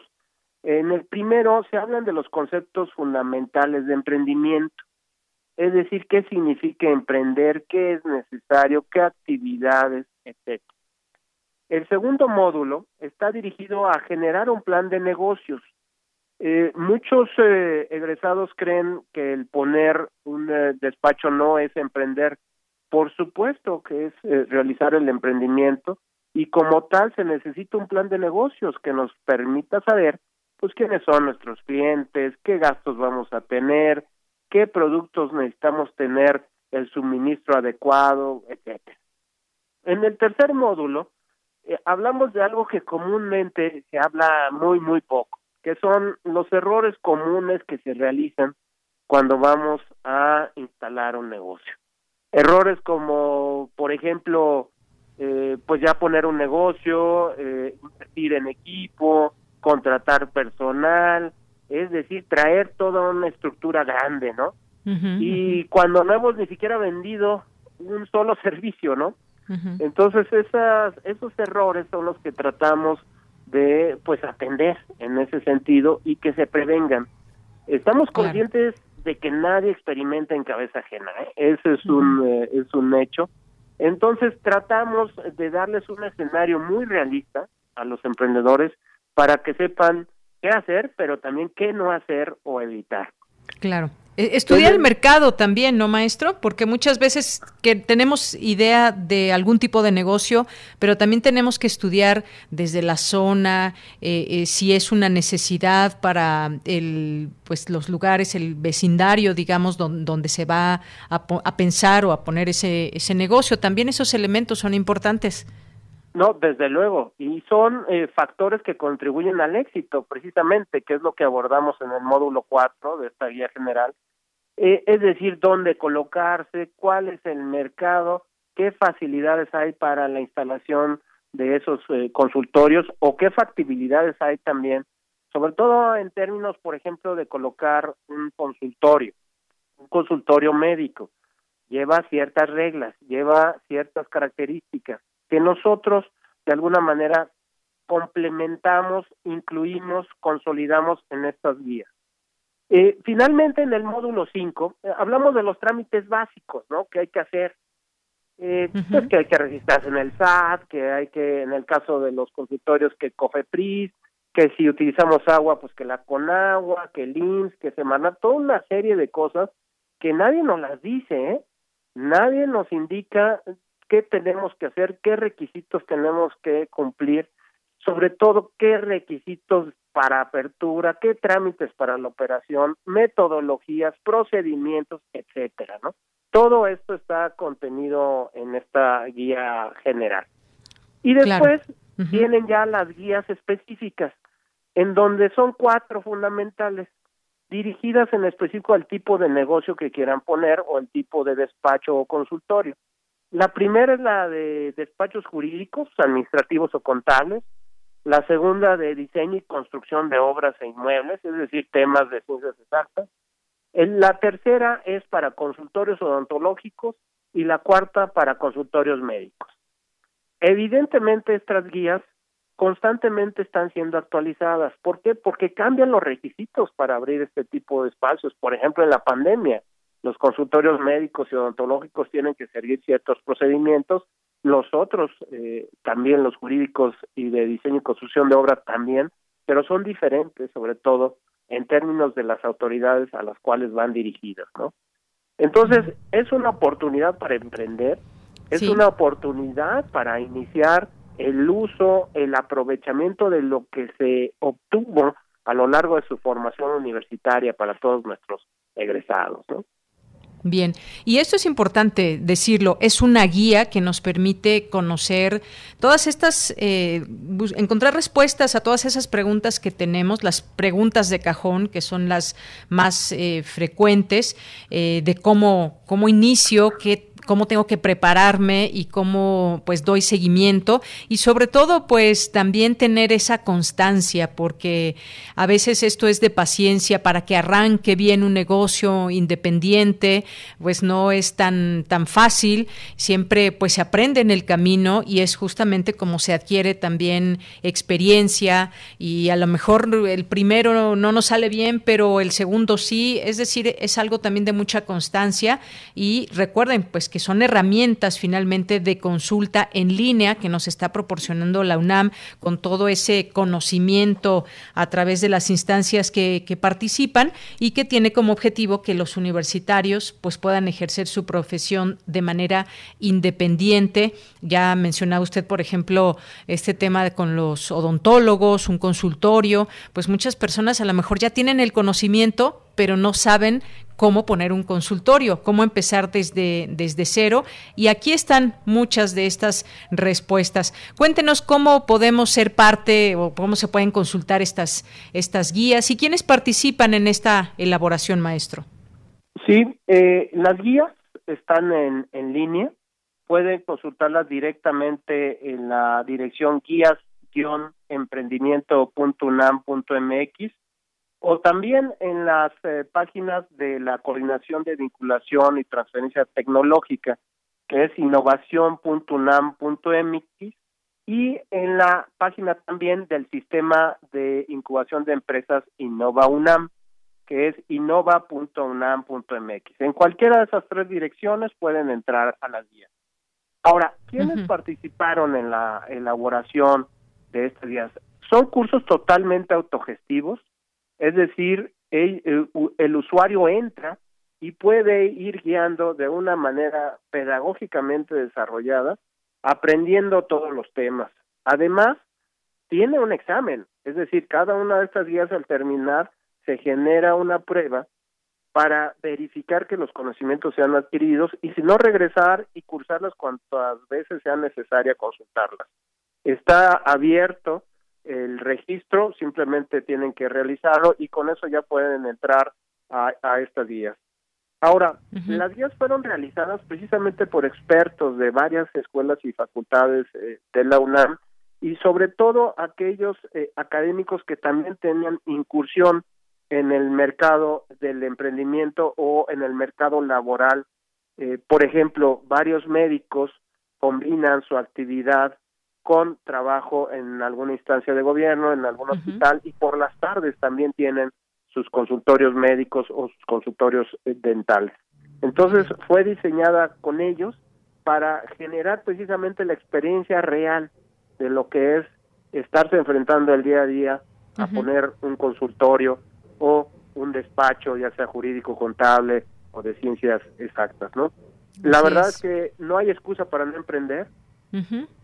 en el primero se hablan de los conceptos fundamentales de emprendimiento, es decir, qué significa emprender, qué es necesario, qué actividades, etc. El segundo módulo está dirigido a generar un plan de negocios. Eh, muchos eh, egresados creen que el poner un despacho no es emprender, por supuesto que es eh, realizar el emprendimiento y como tal se necesita un plan de negocios que nos permita saber pues quiénes son nuestros clientes, qué gastos vamos a tener, qué productos necesitamos tener el suministro adecuado, etcétera. En el tercer módulo eh, hablamos de algo que comúnmente se habla muy muy poco, que son los errores comunes que se realizan cuando vamos a instalar un negocio. Errores como, por ejemplo, eh, pues ya poner un negocio, eh, invertir en equipo, contratar personal, es decir, traer toda una estructura grande, ¿no? y cuando no hemos ni siquiera vendido un solo servicio, ¿no? Entonces esas, esos errores son los que tratamos de pues atender en ese sentido y que se prevengan. Estamos conscientes de que nadie experimenta en cabeza ajena, ¿eh? ese es un eh, es un hecho. Entonces tratamos de darles un escenario muy realista a los emprendedores para que sepan qué hacer, pero también qué no hacer o evitar. Claro. E, estudiar el mercado también, ¿no, maestro? Porque muchas veces que tenemos idea de algún tipo de negocio, pero también tenemos que estudiar desde la zona, eh, eh, si es una necesidad para el, pues los lugares, el vecindario, digamos, donde, se va a, a, pensar o a poner ese, ese negocio. También esos elementos son importantes. No, desde luego, y son eh, factores que contribuyen al éxito, precisamente, que es lo que abordamos en el módulo 4 de esta guía general, eh, es decir, dónde colocarse, cuál es el mercado, qué facilidades hay para la instalación de esos eh, consultorios o qué factibilidades hay también, sobre todo en términos, por ejemplo, de colocar un consultorio, un consultorio médico. Lleva ciertas reglas, lleva ciertas características que nosotros de alguna manera complementamos, incluimos, consolidamos en estas guías. Eh, finalmente, en el módulo 5, eh, hablamos de los trámites básicos, ¿no? Que hay que hacer. Eh, pues que hay que registrarse en el SAT, que hay que, en el caso de los consultorios, que COFEPRIS, que si utilizamos agua, pues que la CONAGUA, que el INS, que Semana, toda una serie de cosas que nadie nos las dice, ¿eh? Nadie nos indica qué tenemos que hacer, qué requisitos tenemos que cumplir, sobre todo qué requisitos para apertura, qué trámites para la operación, metodologías, procedimientos, etcétera, ¿no? Todo esto está contenido en esta guía general. Y después vienen ya las guías específicas, en donde son cuatro fundamentales, dirigidas en específico al tipo de negocio que quieran poner o el tipo de despacho o consultorio. La primera es la de despachos jurídicos, administrativos o contables. La segunda de diseño y construcción de obras e inmuebles, es decir, temas de ciencias exactas. La tercera es para consultorios odontológicos y la cuarta para consultorios médicos. Evidentemente estas guías constantemente están siendo actualizadas. ¿Por qué? Porque cambian los requisitos para abrir este tipo de espacios. Por ejemplo, en la pandemia, los consultorios médicos y odontológicos tienen que seguir ciertos procedimientos, los otros, eh, también los jurídicos y de diseño y construcción de obras también, pero son diferentes, sobre todo en términos de las autoridades a las cuales van dirigidas, ¿no? Entonces, es una oportunidad para emprender, es una oportunidad para iniciar el uso, el aprovechamiento de lo que se obtuvo a lo largo de su formación universitaria para todos nuestros egresados, ¿no? Bien, y esto es importante decirlo, es una guía que nos permite conocer todas estas, eh, encontrar respuestas a todas esas preguntas que tenemos, las preguntas de cajón, que son las más eh, frecuentes, eh, de cómo, cómo inicio, qué cómo tengo que prepararme y cómo pues doy seguimiento. Y sobre todo pues también tener esa constancia porque a veces esto es de paciencia para que arranque bien un negocio independiente pues no es tan tan fácil. Siempre pues se aprende en el camino y es justamente como se adquiere también experiencia. Y a lo mejor el primero no nos sale bien pero el segundo sí. Es decir es algo también de mucha constancia. Y recuerden pues que son herramientas finalmente de consulta en línea que nos está proporcionando la UNAM con todo ese conocimiento a través de las instancias que, participan y que tiene como objetivo que los universitarios pues puedan ejercer su profesión de manera independiente. Ya mencionaba usted, por ejemplo, este tema con los odontólogos, un consultorio, pues muchas personas a lo mejor ya tienen el conocimiento, pero no saben cómo poner un consultorio, cómo empezar desde, desde cero. Y aquí están muchas de estas respuestas. Cuéntenos cómo podemos ser parte o cómo se pueden consultar estas, estas guías y quiénes participan en esta elaboración, maestro. Sí, eh, las guías están en, en línea. Pueden consultarlas directamente en la dirección guías-emprendimiento.unam.mx o también en las eh, páginas de la Coordinación de Vinculación y Transferencia Tecnológica, que es innovación.unam.mx, y en la página también del Sistema de Incubación de Empresas Innova UNAM, que es innova.unam.mx. En cualquiera de esas tres direcciones pueden entrar a las guías. Ahora, ¿quiénes participaron en la elaboración de estos días? Son cursos totalmente autogestivos, es decir, el, usuario entra y puede ir guiando de una manera pedagógicamente desarrollada, aprendiendo todos los temas. Además, tiene un examen, es decir, cada una de estas guías al terminar se genera una prueba para verificar que los conocimientos sean adquiridos y si no regresar y cursarlas cuantas veces sea necesaria consultarlas. Está abierto el registro, simplemente tienen que realizarlo y con eso ya pueden entrar a, estas guías. Ahora, las guías fueron realizadas precisamente por expertos de varias escuelas y facultades eh, de la UNAM y sobre todo aquellos eh, académicos que también tenían incursión en el mercado del emprendimiento o en el mercado laboral. Eh, por ejemplo, varios médicos combinan su actividad con trabajo en alguna instancia de gobierno, en algún hospital y por las tardes también tienen sus consultorios médicos o sus consultorios eh, dentales. Entonces fue diseñada con ellos para generar precisamente la experiencia real de lo que es estarse enfrentando el día a día a poner un consultorio o un despacho, ya sea jurídico, contable o de ciencias exactas, ¿no? La verdad es que no hay excusa para no emprender,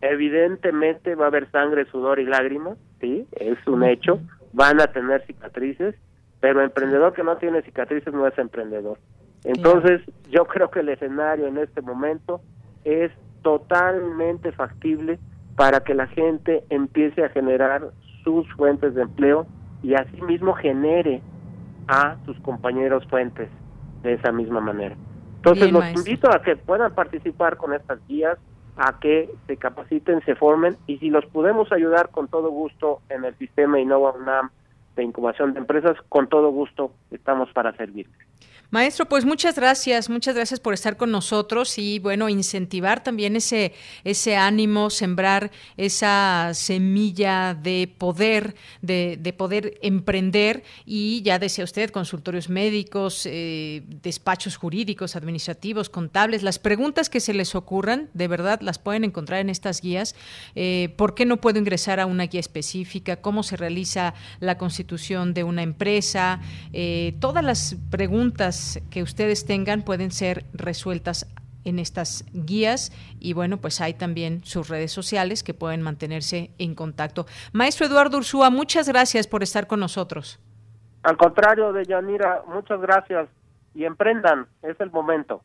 Evidentemente va a haber sangre, sudor y lágrimas, sí, es un hecho. Van a tener cicatrices, pero emprendedor que no tiene cicatrices no es emprendedor. Entonces, yo creo que el escenario en este momento es totalmente factible para que la gente empiece a generar sus fuentes de empleo y asimismo genere a sus compañeros fuentes de esa misma manera. Entonces, los invito a que puedan participar con estas guías, a que se capaciten, se formen y si los podemos ayudar con todo gusto en el sistema Innova UNAM de incubación de empresas, con todo gusto estamos para servir. Maestro, pues muchas gracias, muchas gracias por estar con nosotros y bueno, incentivar también ese, ese ánimo, sembrar esa semilla de poder, de, de poder emprender y ya decía usted, consultorios médicos, eh, despachos jurídicos, administrativos, contables, las preguntas que se les ocurran, de verdad las pueden encontrar en estas guías. Eh, ¿Por qué no puedo ingresar a una guía específica? ¿Cómo se realiza la constitución de una empresa? Eh, todas las preguntas que ustedes tengan pueden ser resueltas en estas guías y bueno, pues hay también sus redes sociales que pueden mantenerse en contacto. Maestro Eduardo Ursúa, muchas gracias por estar con nosotros. Al contrario de Yanira, muchas gracias y emprendan, es el momento.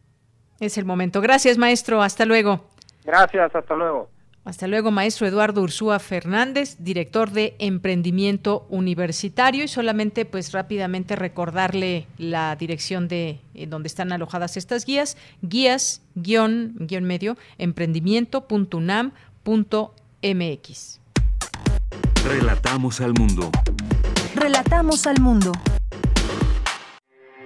Es el momento. Gracias, maestro. Hasta luego. Gracias, hasta luego. Hasta luego, maestro Eduardo Ursúa Fernández, director de Emprendimiento Universitario. Y solamente, pues rápidamente recordarle la dirección de eh, donde están alojadas estas guías, guías guion, guion medio, emprendimiento.unam.mx. Relatamos al mundo. Relatamos al mundo.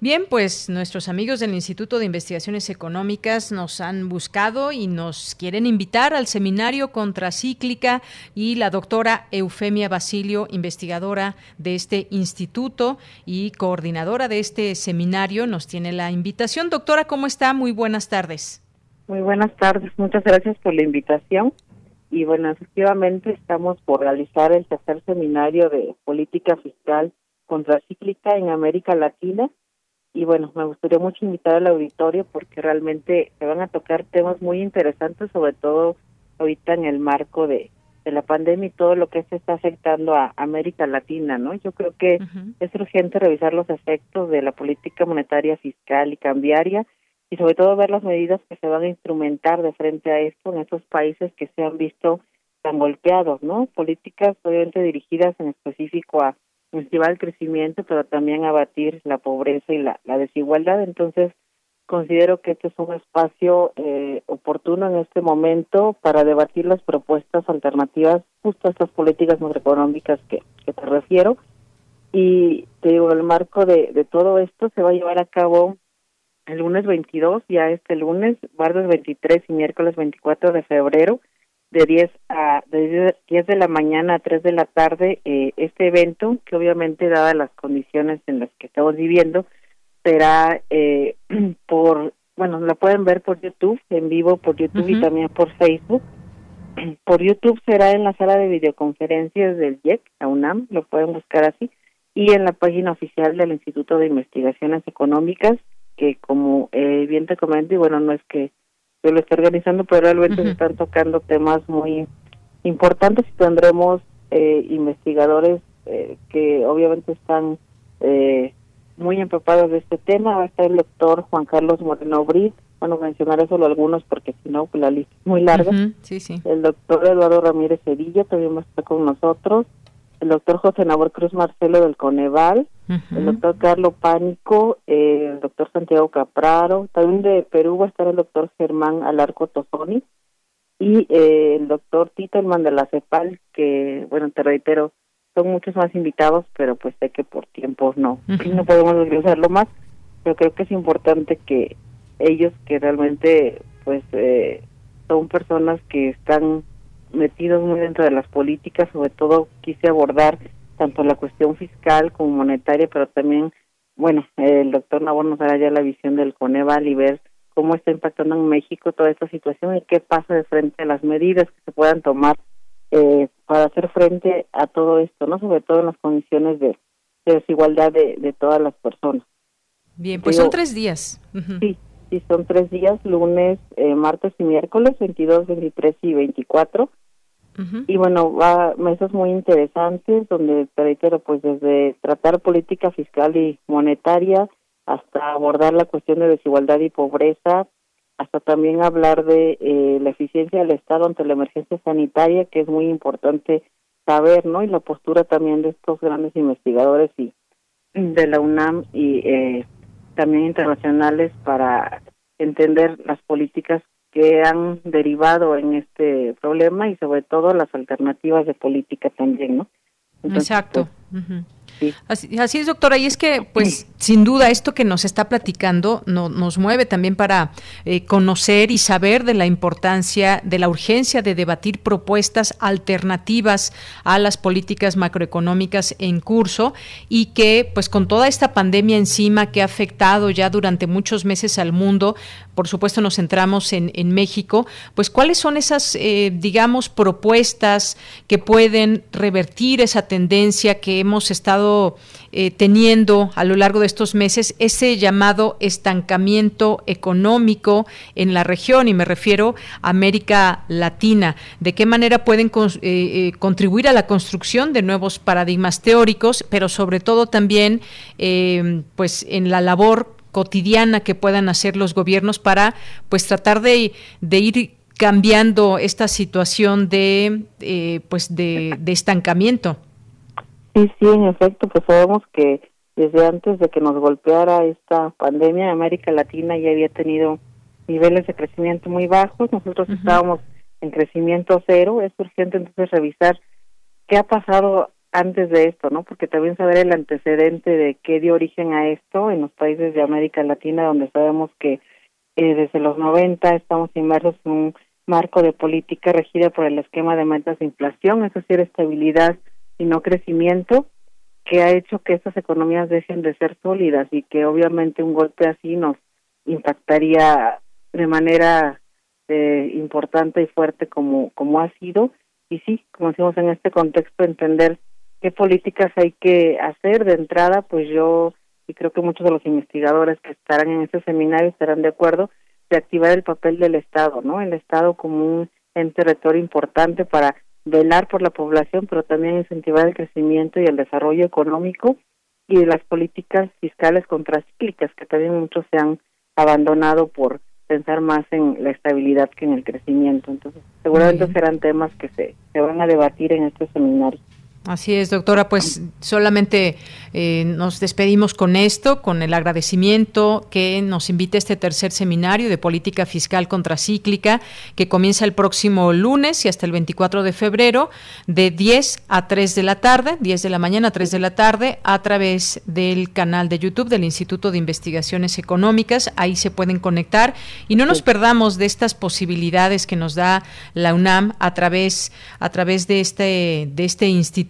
Bien, pues nuestros amigos del Instituto de Investigaciones Económicas nos han buscado y nos quieren invitar al seminario contracíclica y la doctora Eufemia Basilio, investigadora de este instituto y coordinadora de este seminario, nos tiene la invitación. Doctora, ¿cómo está? Muy buenas tardes. Muy buenas tardes, muchas gracias por la invitación. Y bueno, efectivamente estamos por realizar el tercer seminario de política fiscal contracíclica en América Latina y bueno, me gustaría mucho invitar al auditorio porque realmente se van a tocar temas muy interesantes, sobre todo ahorita en el marco de, de la pandemia y todo lo que se está afectando a América Latina, ¿no? Yo creo que es urgente revisar los efectos de la política monetaria, fiscal y cambiaria y sobre todo ver las medidas que se van a instrumentar de frente a esto en esos países que se han visto tan golpeados, ¿no? Políticas obviamente dirigidas en específico a incentivar el crecimiento, pero también abatir la pobreza y la, la desigualdad. Entonces, considero que este es un espacio eh, oportuno en este momento para debatir las propuestas alternativas justo a estas políticas macroeconómicas que, te refiero. Y te digo, el marco de, de todo esto se va a llevar a cabo el lunes 22, ya este lunes, martes 23 y miércoles 24 de febrero, de 10 a de 10 de la mañana a 3 de la tarde eh, este evento que obviamente dadas las condiciones en las que estamos viviendo será eh, por bueno la pueden ver por YouTube en vivo por YouTube y también por Facebook. Por YouTube será en la sala de videoconferencias del IEC la UNAM lo pueden buscar así y en la página oficial del Instituto de Investigaciones Económicas que como eh, bien te comento y bueno no es que yo lo estoy organizando, pero realmente se están tocando temas muy importantes y tendremos eh, investigadores eh, que obviamente están eh, muy empapados de este tema. Va a estar el doctor Juan Carlos Moreno Brit, bueno, mencionaré solo algunos porque si no, pues la lista es muy larga. Sí, sí. El doctor Eduardo Ramírez Cedillo también va a estar con nosotros el doctor José Nabor Cruz Marcelo del Coneval, el doctor Carlos Pánico, eh, el doctor Santiago Capraro, también de Perú va a estar el doctor Germán Alarco Tozoni y eh, el doctor Tito Elman de la CEPAL, que, bueno, te reitero, son muchos más invitados, pero pues sé que por tiempo no, no podemos desglosarlo más, pero creo que es importante que ellos que realmente pues eh, son personas que están metidos muy dentro de las políticas, sobre todo quise abordar tanto la cuestión fiscal como monetaria, pero también, bueno, el doctor Nabor nos dará ya la visión del Coneval y ver cómo está impactando en México toda esta situación y qué pasa de frente a las medidas que se puedan tomar eh, para hacer frente a todo esto, no sobre todo en las condiciones de, desigualdad de, de, todas las personas. Bien, pues son tres días. Sí, sí, son tres días, lunes, eh, martes y miércoles, 22, 23 y 24. Y bueno, va mesas muy interesantes donde, te reitero, pues desde tratar política fiscal y monetaria hasta abordar la cuestión de desigualdad y pobreza, hasta también hablar de eh, la eficiencia del Estado ante la emergencia sanitaria, que es muy importante saber, ¿no? Y la postura también de estos grandes investigadores y de la UNAM y eh, también internacionales para entender las políticas que han derivado en este problema y sobre todo las alternativas de política también, ¿no? Exacto. Pues, Así, es, doctora. Y es que, pues, sin duda, esto que nos está platicando no, nos mueve también para eh, conocer y saber de la importancia, de la urgencia de debatir propuestas alternativas a las políticas macroeconómicas en curso y que, pues, con toda esta pandemia encima que ha afectado ya durante muchos meses al mundo, por supuesto nos centramos en, en México, pues, ¿cuáles son esas, eh, digamos, propuestas que pueden revertir esa tendencia que hemos estado eh, teniendo a lo largo de estos meses ese llamado estancamiento económico en la región, y me refiero a América Latina. ¿De qué manera pueden eh, eh, contribuir a la construcción de nuevos paradigmas teóricos, pero sobre todo también pues en la labor cotidiana que puedan hacer los gobiernos para pues tratar de, ir cambiando esta situación de pues de estancamiento. Sí, sí, en efecto, pues sabemos que desde antes de que nos golpeara esta pandemia, América Latina ya había tenido niveles de crecimiento muy bajos, nosotros estábamos en crecimiento cero, es urgente entonces revisar qué ha pasado antes de esto, ¿no? Porque también saber el antecedente de qué dio origen a esto en los países de América Latina, donde sabemos que eh, desde los 90 estamos inmersos en un marco de política regida por el esquema de metas de inflación, es decir, estabilidad y no crecimiento, que ha hecho que estas economías dejen de ser sólidas y que obviamente un golpe así nos impactaría de manera eh, importante y fuerte como, como ha sido. Y sí, como decimos en este contexto, entender qué políticas hay que hacer de entrada, pues yo y creo que muchos de los investigadores que estarán en este seminario estarán de acuerdo, de activar el papel del Estado, ¿no? El Estado como un ente rector importante para velar por la población, pero también incentivar el crecimiento y el desarrollo económico y las políticas fiscales contracíclicas que también muchos se han abandonado por pensar más en la estabilidad que en el crecimiento. Entonces, seguramente serán temas que se, se van a debatir en este seminario. Así es, doctora. Pues solamente eh, nos despedimos con esto, con el agradecimiento que nos invite este tercer seminario de política fiscal contracíclica que comienza el próximo lunes y hasta el 24 de febrero de 10 a 3 de la tarde, 10 de la mañana a 3 de la tarde, a través del canal de YouTube del Instituto de Investigaciones Económicas. Ahí se pueden conectar y no nos perdamos de estas posibilidades que nos da la UNAM a través, a través de este, de este instituto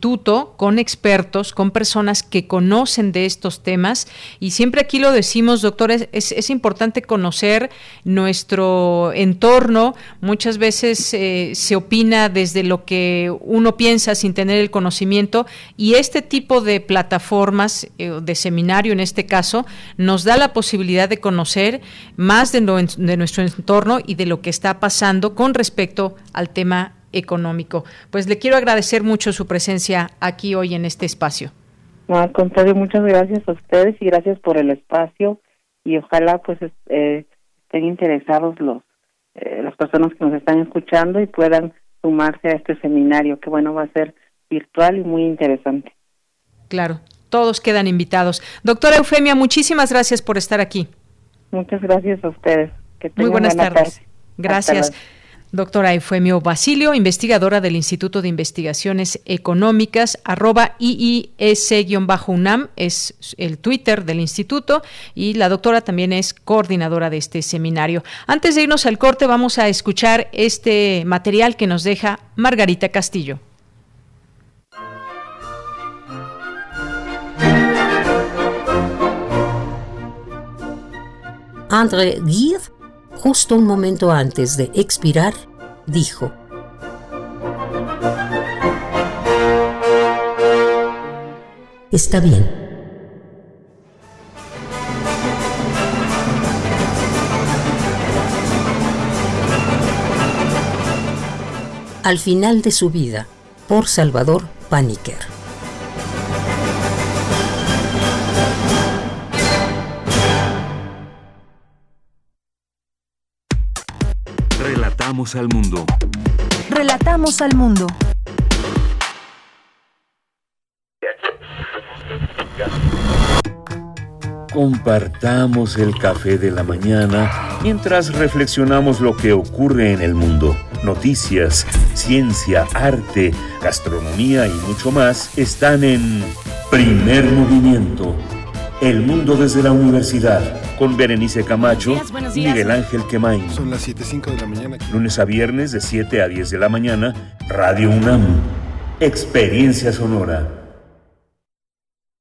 con expertos, con personas que conocen de estos temas y siempre aquí lo decimos, doctores, es, importante conocer nuestro entorno. Muchas veces eh, se opina desde lo que uno piensa sin tener el conocimiento y este tipo de plataformas, eh, de seminario en este caso, nos da la posibilidad de conocer más de, de nuestro entorno y de lo que está pasando con respecto al tema económico. Pues le quiero agradecer mucho su presencia aquí hoy en este espacio. No, al contrario, muchas gracias a ustedes y gracias por el espacio y ojalá pues eh, estén interesados los eh, las personas que nos están escuchando y puedan sumarse a este seminario que bueno va a ser virtual y muy interesante. Claro, todos quedan invitados. Doctora Eufemia, muchísimas gracias por estar aquí. Muchas gracias a ustedes. Que Muy buenas tardes. Gracias. Doctora Eufemio Basilio, investigadora del Instituto de Investigaciones Económicas, arroba IIS-UNAM, es el Twitter del instituto, y la doctora también es coordinadora de este seminario. Antes de irnos al corte, vamos a escuchar este material que nos deja Margarita Castillo. André Gide justo un momento antes de expirar, dijo, Está bien. Al final de su vida, por Salvador Paniker. Relatamos al mundo. Relatamos al mundo. Compartamos el café de la mañana mientras reflexionamos lo que ocurre en el mundo. Noticias, ciencia, arte, gastronomía y mucho más están en Primer Movimiento. El mundo desde la universidad con Berenice Camacho y Miguel Ángel Quemain. Son las 7.05 de la mañana. Lunes a viernes de 7 a 10 de la mañana, Radio UNAM. Experiencia sonora.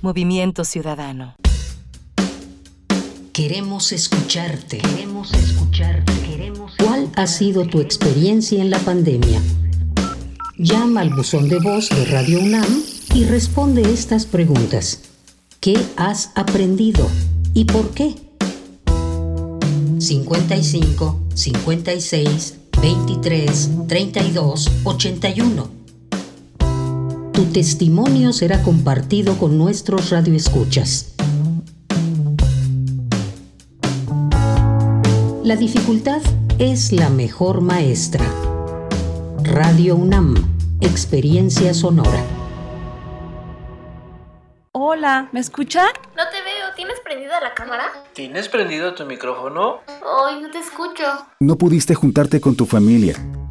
Movimiento Ciudadano. Queremos escucharte. Queremos escucharte. Queremos ¿Cuál ha sido tu experiencia en la pandemia? Llama al buzón de voz de Radio UNAM y responde estas preguntas. ¿Qué has aprendido y por qué? 55 56 23 32 81. Tu testimonio será compartido con nuestros radioescuchas. La dificultad es la mejor maestra. Radio UNAM, Experiencia Sonora. Hola, ¿me escuchan? No te veo, ¿tienes prendida la cámara? ¿Tienes prendido tu micrófono? Ay, no te escucho. No pudiste juntarte con tu familia,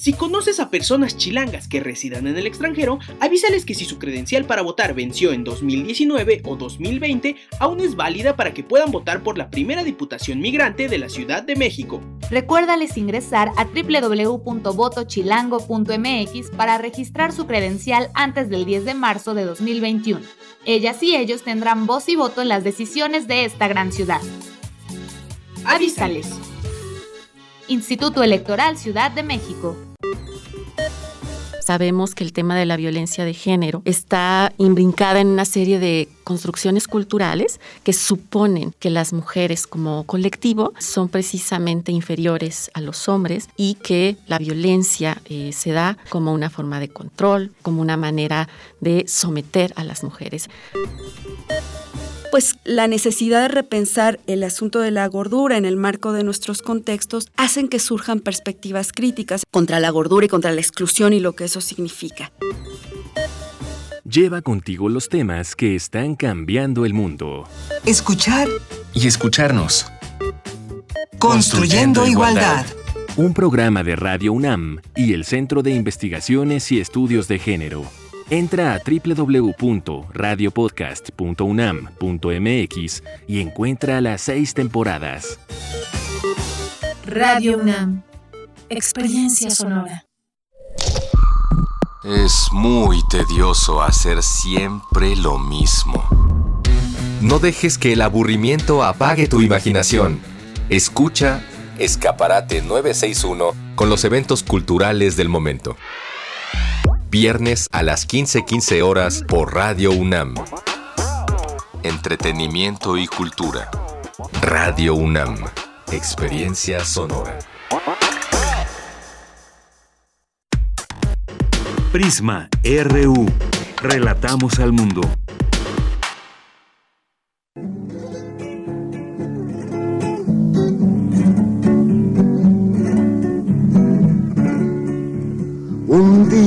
Si conoces a personas chilangas que residan en el extranjero, avísales que si su credencial para votar venció en 2019 o 2020, aún es válida para que puedan votar por la primera Diputación Migrante de la Ciudad de México. Recuérdales ingresar a www.votochilango.mx para registrar su credencial antes del 10 de marzo de 2021. Ellas y ellos tendrán voz y voto en las decisiones de esta gran ciudad. Avísales. Instituto Electoral Ciudad de México. Sabemos que el tema de la violencia de género está imbrincada en una serie de construcciones culturales que suponen que las mujeres como colectivo son precisamente inferiores a los hombres y que la violencia eh, se da como una forma de control, como una manera de someter a las mujeres pues la necesidad de repensar el asunto de la gordura en el marco de nuestros contextos hacen que surjan perspectivas críticas contra la gordura y contra la exclusión y lo que eso significa. Lleva contigo los temas que están cambiando el mundo. Escuchar y escucharnos. Construyendo, igualdad. Un programa de Radio UNAM y el Centro de Investigaciones y Estudios de Género. Entra a www.radiopodcast.unam.mx y encuentra las seis temporadas. Radio UNAM. Experiencia sonora. Es muy tedioso hacer siempre lo mismo. No dejes que el aburrimiento apague tu imaginación. Escucha Escaparate 961 con los eventos culturales del momento viernes a las 15:15 horas por Radio UNAM. Entretenimiento y cultura. Radio UNAM. Experiencia sonora. Prisma RU. Relatamos al mundo.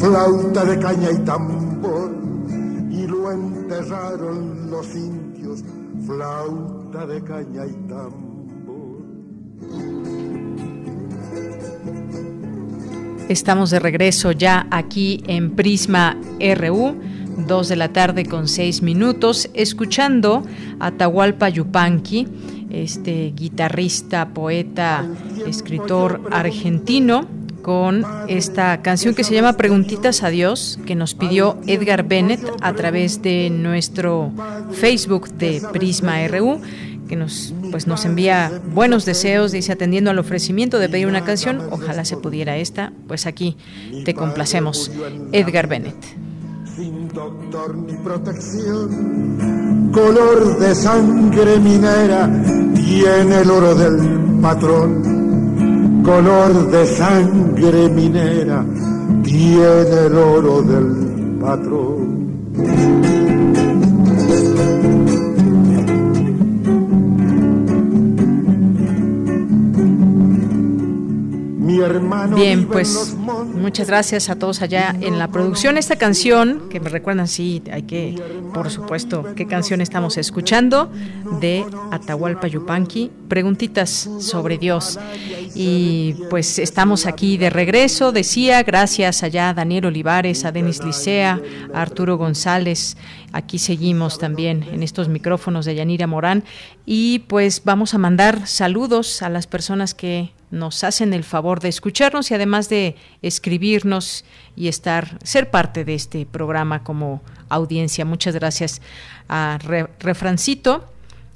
flauta de caña y tambor, y lo enterraron los indios, flauta de caña y tambor. Estamos de regreso ya aquí en Prisma RU. dos de la tarde con seis minutos, escuchando a Tahualpa Yupanqui, este guitarrista, poeta, escritor argentino, con esta canción que se llama Preguntitas a Dios, que nos pidió Edgar Bennett a través de nuestro Facebook de Prisma RU que nos, pues nos envía buenos deseos, dice atendiendo al ofrecimiento de pedir una canción, ojalá se pudiera esta, pues aquí te complacemos. Edgar Bennett. Sin doctor ni protección, color de sangre minera, tiene el oro del patrón color de sangre minera tiene el oro del patrón. Bien, pues muchas gracias a todos allá en la producción. Esta canción, que me recuerdan, sí, hay que por supuesto, ¿qué canción estamos escuchando? De Atahualpa Yupanqui, preguntitas sobre Dios. Y pues estamos aquí de regreso, decía, gracias allá a Daniel Olivares, a Denis Licea, a Arturo González. Aquí seguimos también en estos micrófonos de Yanira Morán. Y pues vamos a mandar saludos a las personas que nos hacen el favor de escucharnos y además de escribirnos y estar, ser parte de este programa como audiencia. Muchas gracias a Refrancito,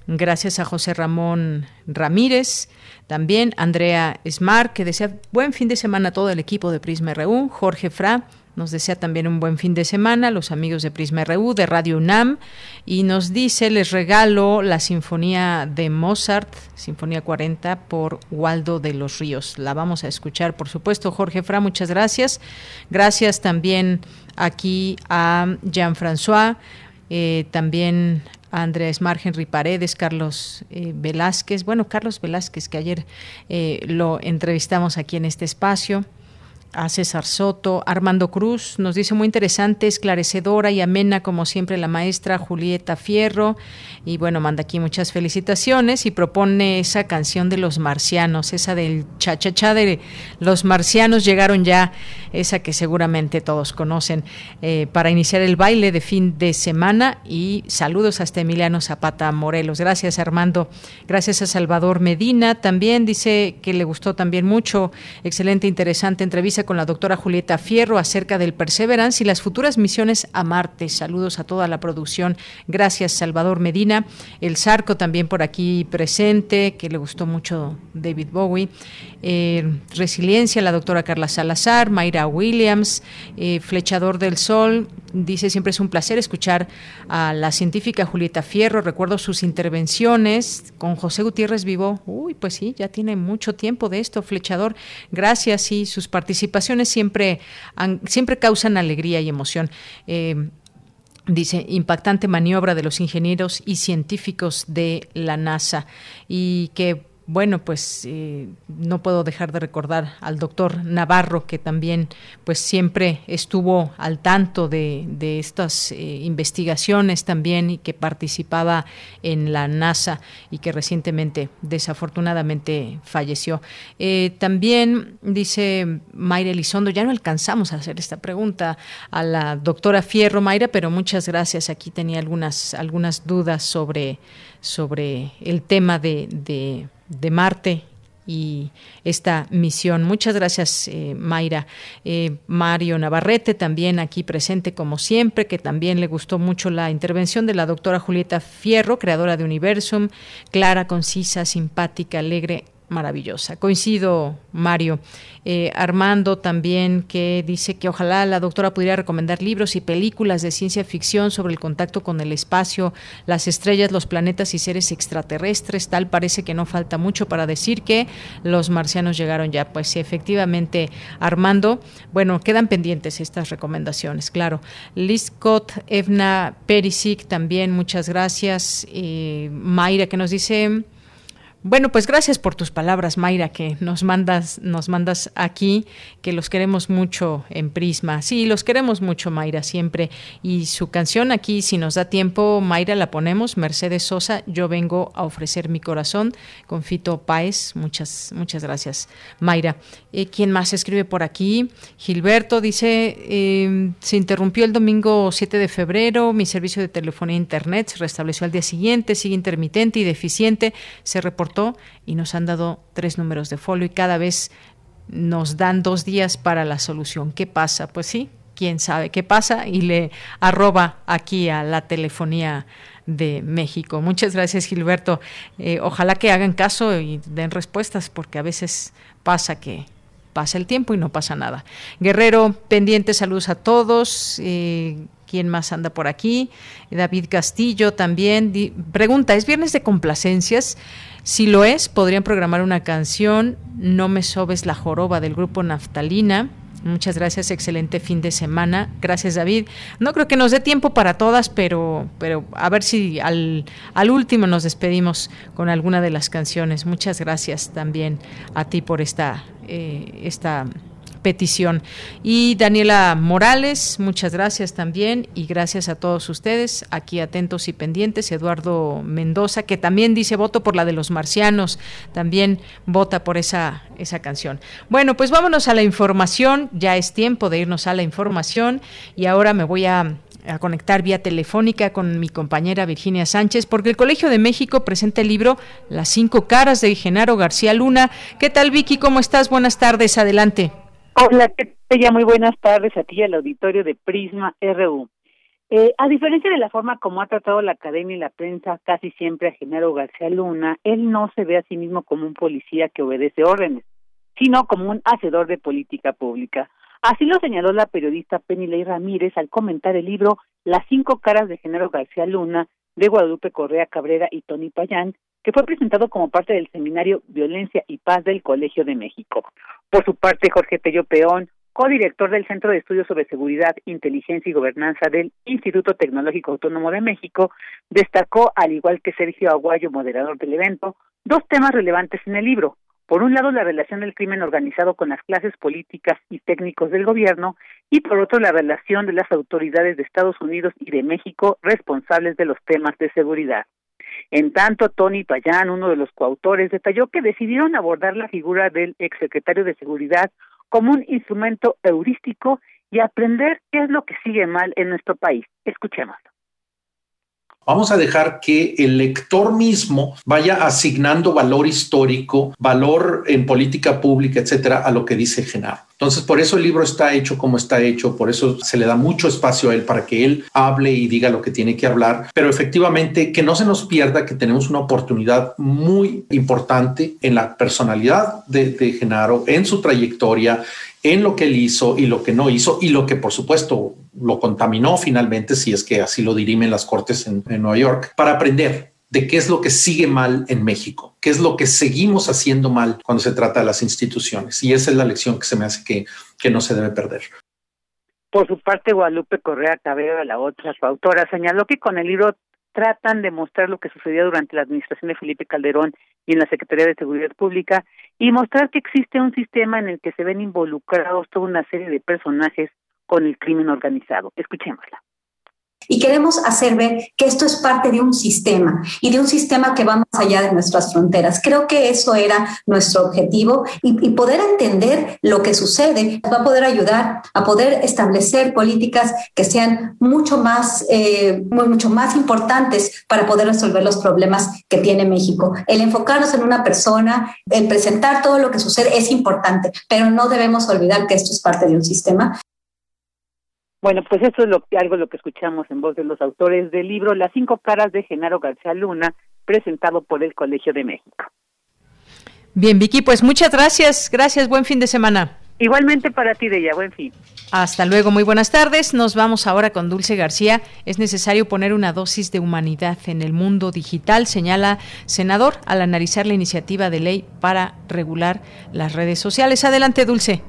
gracias a José Ramón Ramírez, también Andrea Smart, que desea buen fin de semana a todo el equipo de Prisma RU, Jorge Fra, nos desea también un buen fin de semana, los amigos de Prisma RU, de Radio UNAM, y nos dice, les regalo la Sinfonía de Mozart, Sinfonía 40, por Waldo de los Ríos. La vamos a escuchar, por supuesto. Jorge Fra, muchas gracias. Gracias también aquí a Jean-François, eh, también a Andrés Mar, Henry Paredes, Carlos eh, Velázquez, bueno, Carlos Velázquez, que ayer eh, lo entrevistamos aquí en este espacio a César Soto, Armando Cruz, nos dice muy interesante, esclarecedora y amena como siempre la maestra Julieta Fierro y bueno, manda aquí muchas felicitaciones y propone esa canción de los marcianos, esa del cha cha cha de los marcianos. Llegaron ya, esa que seguramente todos conocen, eh, para iniciar el baile de fin de semana. Y saludos hasta Emiliano Zapata Morelos. Gracias Armando, gracias a Salvador Medina, también. Dice que le gustó también mucho, excelente, interesante entrevista con la doctora Julieta Fierro acerca del Perseverance y las futuras misiones a Marte. Saludos a toda la producción. Gracias, Salvador Medina. El Zarco también por aquí presente, que le gustó mucho David Bowie. Eh, Resiliencia, la doctora Carla Salazar, Mayra Williams, eh, Flechador del Sol, dice siempre es un placer escuchar a la científica Julieta Fierro, recuerdo sus intervenciones con José Gutiérrez Vivo, uy, pues sí, ya tiene mucho tiempo de esto, Flechador, gracias y sus participaciones siempre, siempre causan alegría y emoción. Eh, dice, impactante maniobra de los ingenieros y científicos de la NASA y que bueno, pues eh, no puedo dejar de recordar al doctor Navarro, que también pues siempre estuvo al tanto de, estas eh, investigaciones también y que participaba en la NASA y que recientemente desafortunadamente falleció. Eh, también dice Mayra Elizondo, ya no alcanzamos a hacer esta pregunta a la doctora Fierro Mayra, pero muchas gracias. Aquí tenía algunas, algunas dudas sobre, sobre el tema de de Marte y esta misión. Muchas gracias, eh, Mayra. Eh, Mario Navarrete, también aquí presente como siempre, que también le gustó mucho la intervención de la doctora Julieta Fierro, creadora de Universum, clara, concisa, simpática, alegre, maravillosa. Coincido, Mario. Eh, Armando también, que dice que ojalá la doctora pudiera recomendar libros y películas de ciencia ficción sobre el contacto con el espacio, las estrellas, los planetas y seres extraterrestres. Tal parece que no falta mucho para decir que los marcianos llegaron ya. Pues sí, efectivamente, Armando. Bueno, quedan pendientes estas recomendaciones, claro. Liz Scott, Evna Perisic también, muchas gracias. Eh, Mayra, que nos dice bueno, pues gracias por tus palabras, Mayra, que nos mandas, nos mandas aquí, que los queremos mucho en Prisma. Sí, los queremos mucho, Mayra, siempre. Y su canción aquí, si nos da tiempo, Mayra, la ponemos, Mercedes Sosa, Yo vengo a ofrecer mi corazón, con Fito Páez. Muchas, muchas gracias, Mayra. Eh, ¿Quién más escribe por aquí? Gilberto dice, eh, se interrumpió el domingo 7 de febrero, mi servicio de telefonía e internet se restableció al día siguiente, sigue intermitente y deficiente, se reportó y nos han dado tres números de folio y cada vez nos dan dos días para la solución. ¿Qué pasa? Pues sí, quién sabe qué pasa y le arroba aquí a la telefonía de México. Muchas gracias Gilberto. Eh, ojalá que hagan caso y den respuestas porque a veces pasa que pasa el tiempo y no pasa nada. Guerrero, pendiente, saludos a todos. Eh, ¿Quién más anda por aquí? David Castillo también. pregunta, ¿es viernes de complacencias? Si lo es, podrían programar una canción, No me sobes la joroba del grupo Naftalina. Muchas gracias, excelente fin de semana. Gracias, David. No creo que nos dé tiempo para todas, pero, pero a ver si al, al último nos despedimos con alguna de las canciones. Muchas gracias también a ti por esta, eh, esta petición. Y Daniela Morales, muchas gracias también y gracias a todos ustedes aquí atentos y pendientes. Eduardo Mendoza, que también dice voto por la de los marcianos, también vota por esa, esa canción. Bueno, pues vámonos a la información, ya es tiempo de irnos a la información y ahora me voy a a conectar vía telefónica con mi compañera Virginia Sánchez, porque el Colegio de México presenta el libro Las cinco caras de Genaro García Luna. ¿Qué tal, Vicky? ¿Cómo estás? Buenas tardes, adelante. Hola, ya muy buenas tardes a ti y al auditorio de Prisma RU. Eh, a diferencia de la forma como ha tratado la academia y la prensa casi siempre a Genaro García Luna, él no se ve a sí mismo como un policía que obedece órdenes, sino como un hacedor de política pública. Así lo señaló la periodista Penilei Ramírez al comentar el libro Las cinco caras de Genaro García Luna de Guadalupe Correa Cabrera y Tony Payán, que fue presentado como parte del seminario Violencia y Paz del Colegio de México. Por su parte, Jorge Tello Peón, codirector del Centro de Estudios sobre Seguridad, Inteligencia y Gobernanza del Instituto Tecnológico Autónomo de México, destacó, al igual que Sergio Aguayo, moderador del evento, dos temas relevantes en el libro. Por un lado, la relación del crimen organizado con las clases políticas y técnicos del gobierno y por otro, la relación de las autoridades de Estados Unidos y de México responsables de los temas de seguridad. En tanto, Tony Payán, uno de los coautores, detalló que decidieron abordar la figura del exsecretario de Seguridad como un instrumento heurístico y aprender qué es lo que sigue mal en nuestro país. Escuchémoslo. Vamos a dejar que el lector mismo vaya asignando valor histórico, valor en política pública, etcétera, a lo que dice Genaro. Entonces, por eso el libro está hecho como está hecho, por eso se le da mucho espacio a él para que él hable y diga lo que tiene que hablar, pero efectivamente que no se nos pierda que tenemos una oportunidad muy importante en la personalidad de, Genaro, en su trayectoria, en lo que él hizo y lo que no hizo y lo que por supuesto lo contaminó finalmente, si es que así lo dirimen las cortes en, Nueva York, para aprender de qué es lo que sigue mal en México, qué es lo que seguimos haciendo mal cuando se trata de las instituciones. Y esa es la lección que se me hace que, no se debe perder. Por su parte, Guadalupe Correa Cabello, la otra su autora, señaló que con el libro tratan de mostrar lo que sucedió durante la administración de Felipe Calderón y en la Secretaría de Seguridad Pública y mostrar que existe un sistema en el que se ven involucrados toda una serie de personajes con el crimen organizado. Escuchémosla. Y queremos hacer ver que esto es parte de un sistema y de un sistema que va más allá de nuestras fronteras. Creo que eso era nuestro objetivo y, poder entender lo que sucede va a poder ayudar a poder establecer políticas que sean mucho más, eh, mucho más importantes para poder resolver los problemas que tiene México. El enfocarnos en una persona, el presentar todo lo que sucede es importante, pero no debemos olvidar que esto es parte de un sistema bueno, pues eso es lo, algo lo que escuchamos en voz de los autores del libro Las cinco caras de Genaro García Luna, presentado por el Colegio de México. Bien, Vicky, pues muchas gracias. Gracias, buen fin de semana. Igualmente para ti, Deya, buen fin. Hasta luego, muy buenas tardes. Nos vamos ahora con Dulce García. Es necesario poner una dosis de humanidad en el mundo digital, señala senador al analizar la iniciativa de ley para regular las redes sociales. Adelante, Dulce.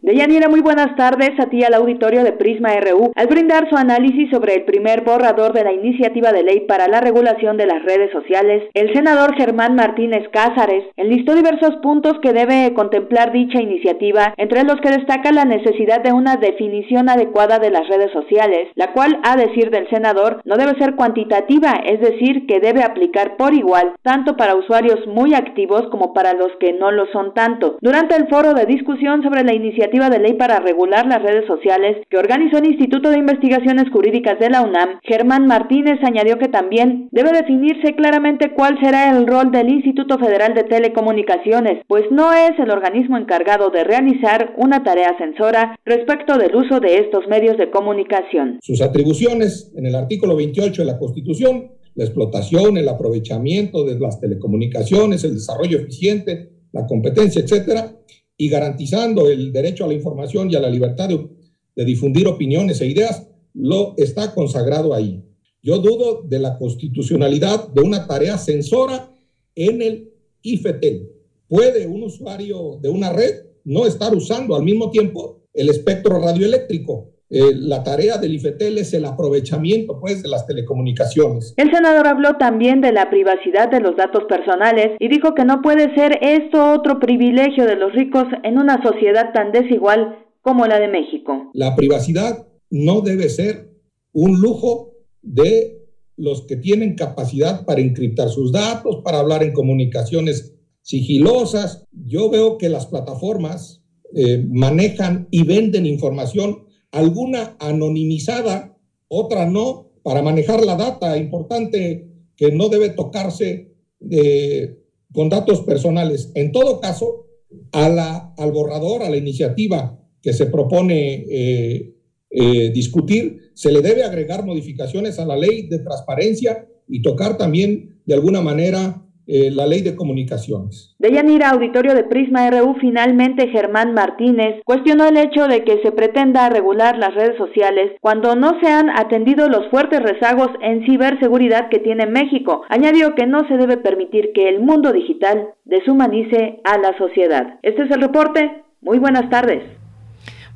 Deyanira, muy buenas tardes a ti al auditorio de Prisma RU. Al brindar su análisis sobre el primer borrador de la iniciativa de ley para la regulación de las redes sociales, el senador Germán Martínez Cázares enlistó diversos puntos que debe contemplar dicha iniciativa, entre los que destaca la necesidad de una definición adecuada de las redes sociales, la cual, a decir del senador, no debe ser cuantitativa, es decir, que debe aplicar por igual, tanto para usuarios muy activos como para los que no lo son tanto. Durante el foro de discusión sobre la iniciativa de ley para regular las redes sociales que organizó el Instituto de Investigaciones Jurídicas de la UNAM, Germán Martínez añadió que también debe definirse claramente cuál será el rol del Instituto Federal de Telecomunicaciones, pues no es el organismo encargado de realizar una tarea censora respecto del uso de estos medios de comunicación. Sus atribuciones en el artículo 28 de la Constitución la explotación, el aprovechamiento de las telecomunicaciones, el desarrollo eficiente, la competencia, etcétera, y garantizando el derecho a la información y a la libertad de, difundir opiniones e ideas, lo está consagrado ahí. Yo dudo de la constitucionalidad de una tarea censora en el IFETEL. ¿Puede un usuario de una red no estar usando al mismo tiempo el espectro radioeléctrico? Eh, la tarea del IFETEL es el aprovechamiento pues, de las telecomunicaciones. El senador habló también de la privacidad de los datos personales y dijo que no puede ser esto otro privilegio de los ricos en una sociedad tan desigual como la de México. La privacidad no debe ser un lujo de los que tienen capacidad para encriptar sus datos, para hablar en comunicaciones sigilosas. Yo veo que las plataformas eh, manejan y venden información alguna anonimizada, otra no, para manejar la data importante que no debe tocarse eh, con datos personales. En todo caso, al borrador, a la iniciativa que se propone eh, eh, discutir, se le debe agregar modificaciones a la ley de transparencia y tocar también de alguna manera eh, la ley de comunicaciones. De Yanira, auditorio de Prisma RU, finalmente Germán Martínez cuestionó el hecho de que se pretenda regular las redes sociales cuando no se han atendido los fuertes rezagos en ciberseguridad que tiene México. Añadió que no se debe permitir que el mundo digital deshumanice a la sociedad. Este es el reporte. Muy buenas tardes.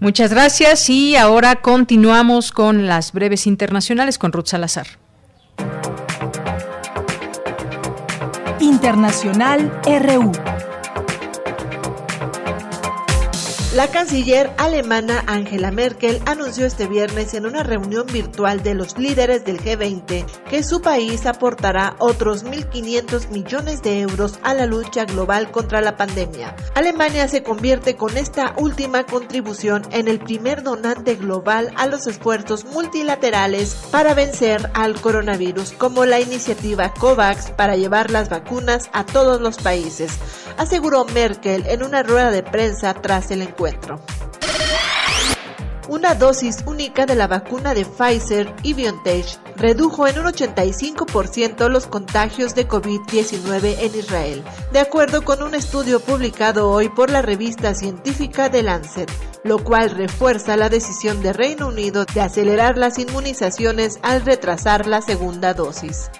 Muchas gracias y ahora continuamos con las breves internacionales con Ruth Salazar. Internacional RU. La canciller alemana Angela Merkel anunció este viernes en una reunión virtual de los líderes del G20 que su país aportará otros 1.500 millones de euros a la lucha global contra la pandemia. Alemania se convierte con esta última contribución en el primer donante global a los esfuerzos multilaterales para vencer al coronavirus, como la iniciativa COVAX para llevar las vacunas a todos los países, aseguró Merkel en una rueda de prensa tras el encuentro una dosis única de la vacuna de Pfizer y BioNTech redujo en un 85% los contagios de COVID-19 en Israel, de acuerdo con un estudio publicado hoy por la revista científica The Lancet, lo cual refuerza la decisión de Reino Unido de acelerar las inmunizaciones al retrasar la segunda dosis.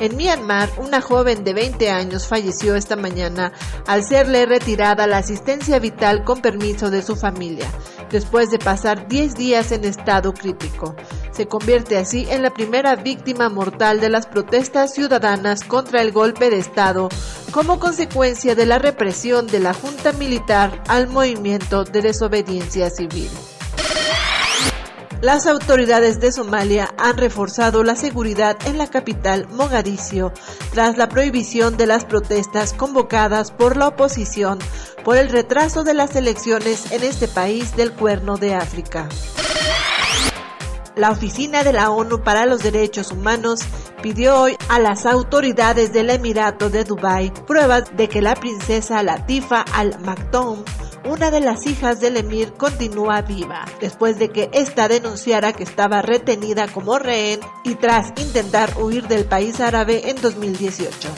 En Myanmar, una joven de 20 años falleció esta mañana al serle retirada la asistencia vital con permiso de su familia, después de pasar 10 días en estado crítico. Se convierte así en la primera víctima mortal de las protestas ciudadanas contra el golpe de Estado como consecuencia de la represión de la Junta Militar al movimiento de desobediencia civil. Las autoridades de Somalia han reforzado la seguridad en la capital Mogadiscio tras la prohibición de las protestas convocadas por la oposición por el retraso de las elecciones en este país del Cuerno de África. La Oficina de la ONU para los Derechos Humanos pidió hoy a las autoridades del Emirato de Dubái pruebas de que la princesa Latifa Al Maktoum una de las hijas del emir continúa viva, después de que ésta denunciara que estaba retenida como rehén y tras intentar huir del país árabe en 2018.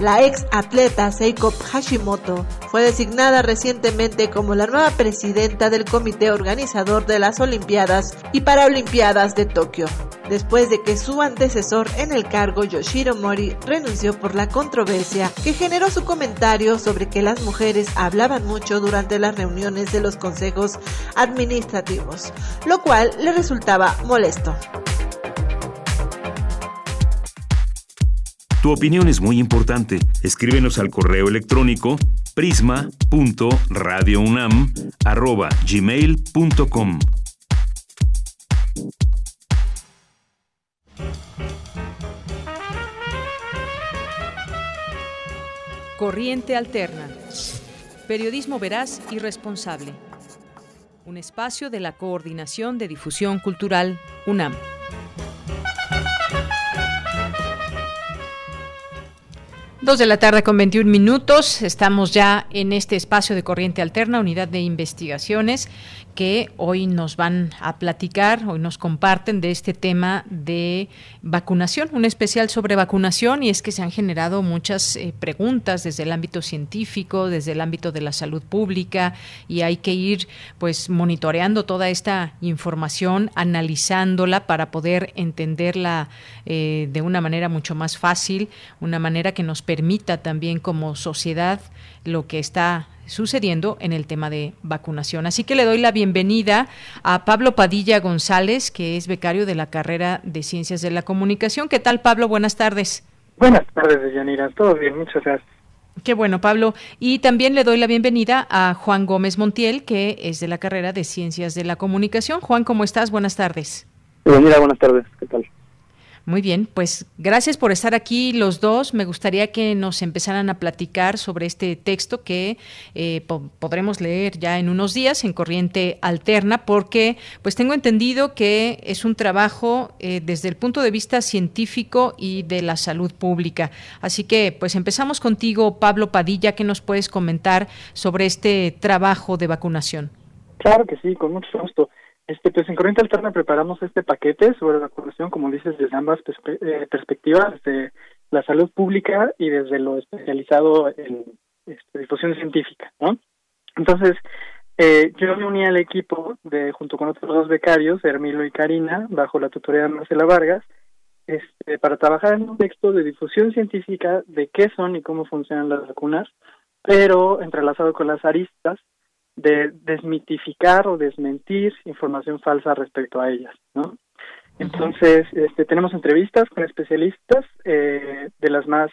La ex atleta Seiko Hashimoto fue designada recientemente como la nueva presidenta del comité organizador de las Olimpiadas y Paralimpiadas de Tokio, después de que su antecesor en el cargo Yoshiro Mori renunció por la controversia que generó su comentario sobre que las mujeres hablaban mucho durante las reuniones de los consejos administrativos, lo cual le resultaba molesto. Tu opinión es muy importante. Escríbenos al correo electrónico prisma.radiounam@gmail.com. Corriente Alterna. Periodismo veraz y responsable. Un espacio de la Coordinación de Difusión Cultural UNAM. Dos de la tarde con 21 minutos. Estamos ya en este espacio de Corriente Alterna, unidad de investigaciones, que hoy nos van a platicar, hoy nos comparten de este tema de vacunación, un especial sobre vacunación, y es que se han generado muchas eh, preguntas desde el ámbito científico, desde el ámbito de la salud pública, y hay que ir pues monitoreando toda esta información, analizándola para poder entenderla eh, de una manera mucho más fácil, una manera que nos permita también como sociedad lo que está sucediendo en el tema de vacunación. Así que le doy la bienvenida a Pablo Padilla González, que es becario de la carrera de Ciencias de la Comunicación. ¿Qué tal, Pablo? Buenas tardes. Buenas tardes, Yanira. Todo bien, muchas gracias. Qué bueno, Pablo. Y también le doy la bienvenida a Juan Gómez Montiel, que es de la carrera de Ciencias de la Comunicación. Juan, ¿cómo estás? Buenas tardes. Bienvenida, buenas tardes. ¿Qué tal? Muy bien, pues gracias por estar aquí los dos. Me gustaría que nos empezaran a platicar sobre este texto que eh, podremos leer ya en unos días en Corriente Alterna, porque pues tengo entendido que es un trabajo eh, desde el punto de vista científico y de la salud pública. Así que pues empezamos contigo, Pablo Padilla, ¿qué nos puedes comentar sobre este trabajo de vacunación? Claro que sí, con mucho gusto. Este, pues en Corriente Alterna preparamos este paquete sobre vacunación, como dices, desde ambas eh, perspectivas, desde la salud pública y desde lo especializado en este, difusión científica, ¿no? Entonces, eh, yo me uní al equipo de junto con otros dos becarios, Hermilo y Karina, bajo la tutoría de Marcela Vargas, este, para trabajar en un texto de difusión científica de qué son y cómo funcionan las vacunas, pero entrelazado con las aristas de desmitificar o desmentir información falsa respecto a ellas, ¿no? Entonces, este, tenemos entrevistas con especialistas, eh, de las más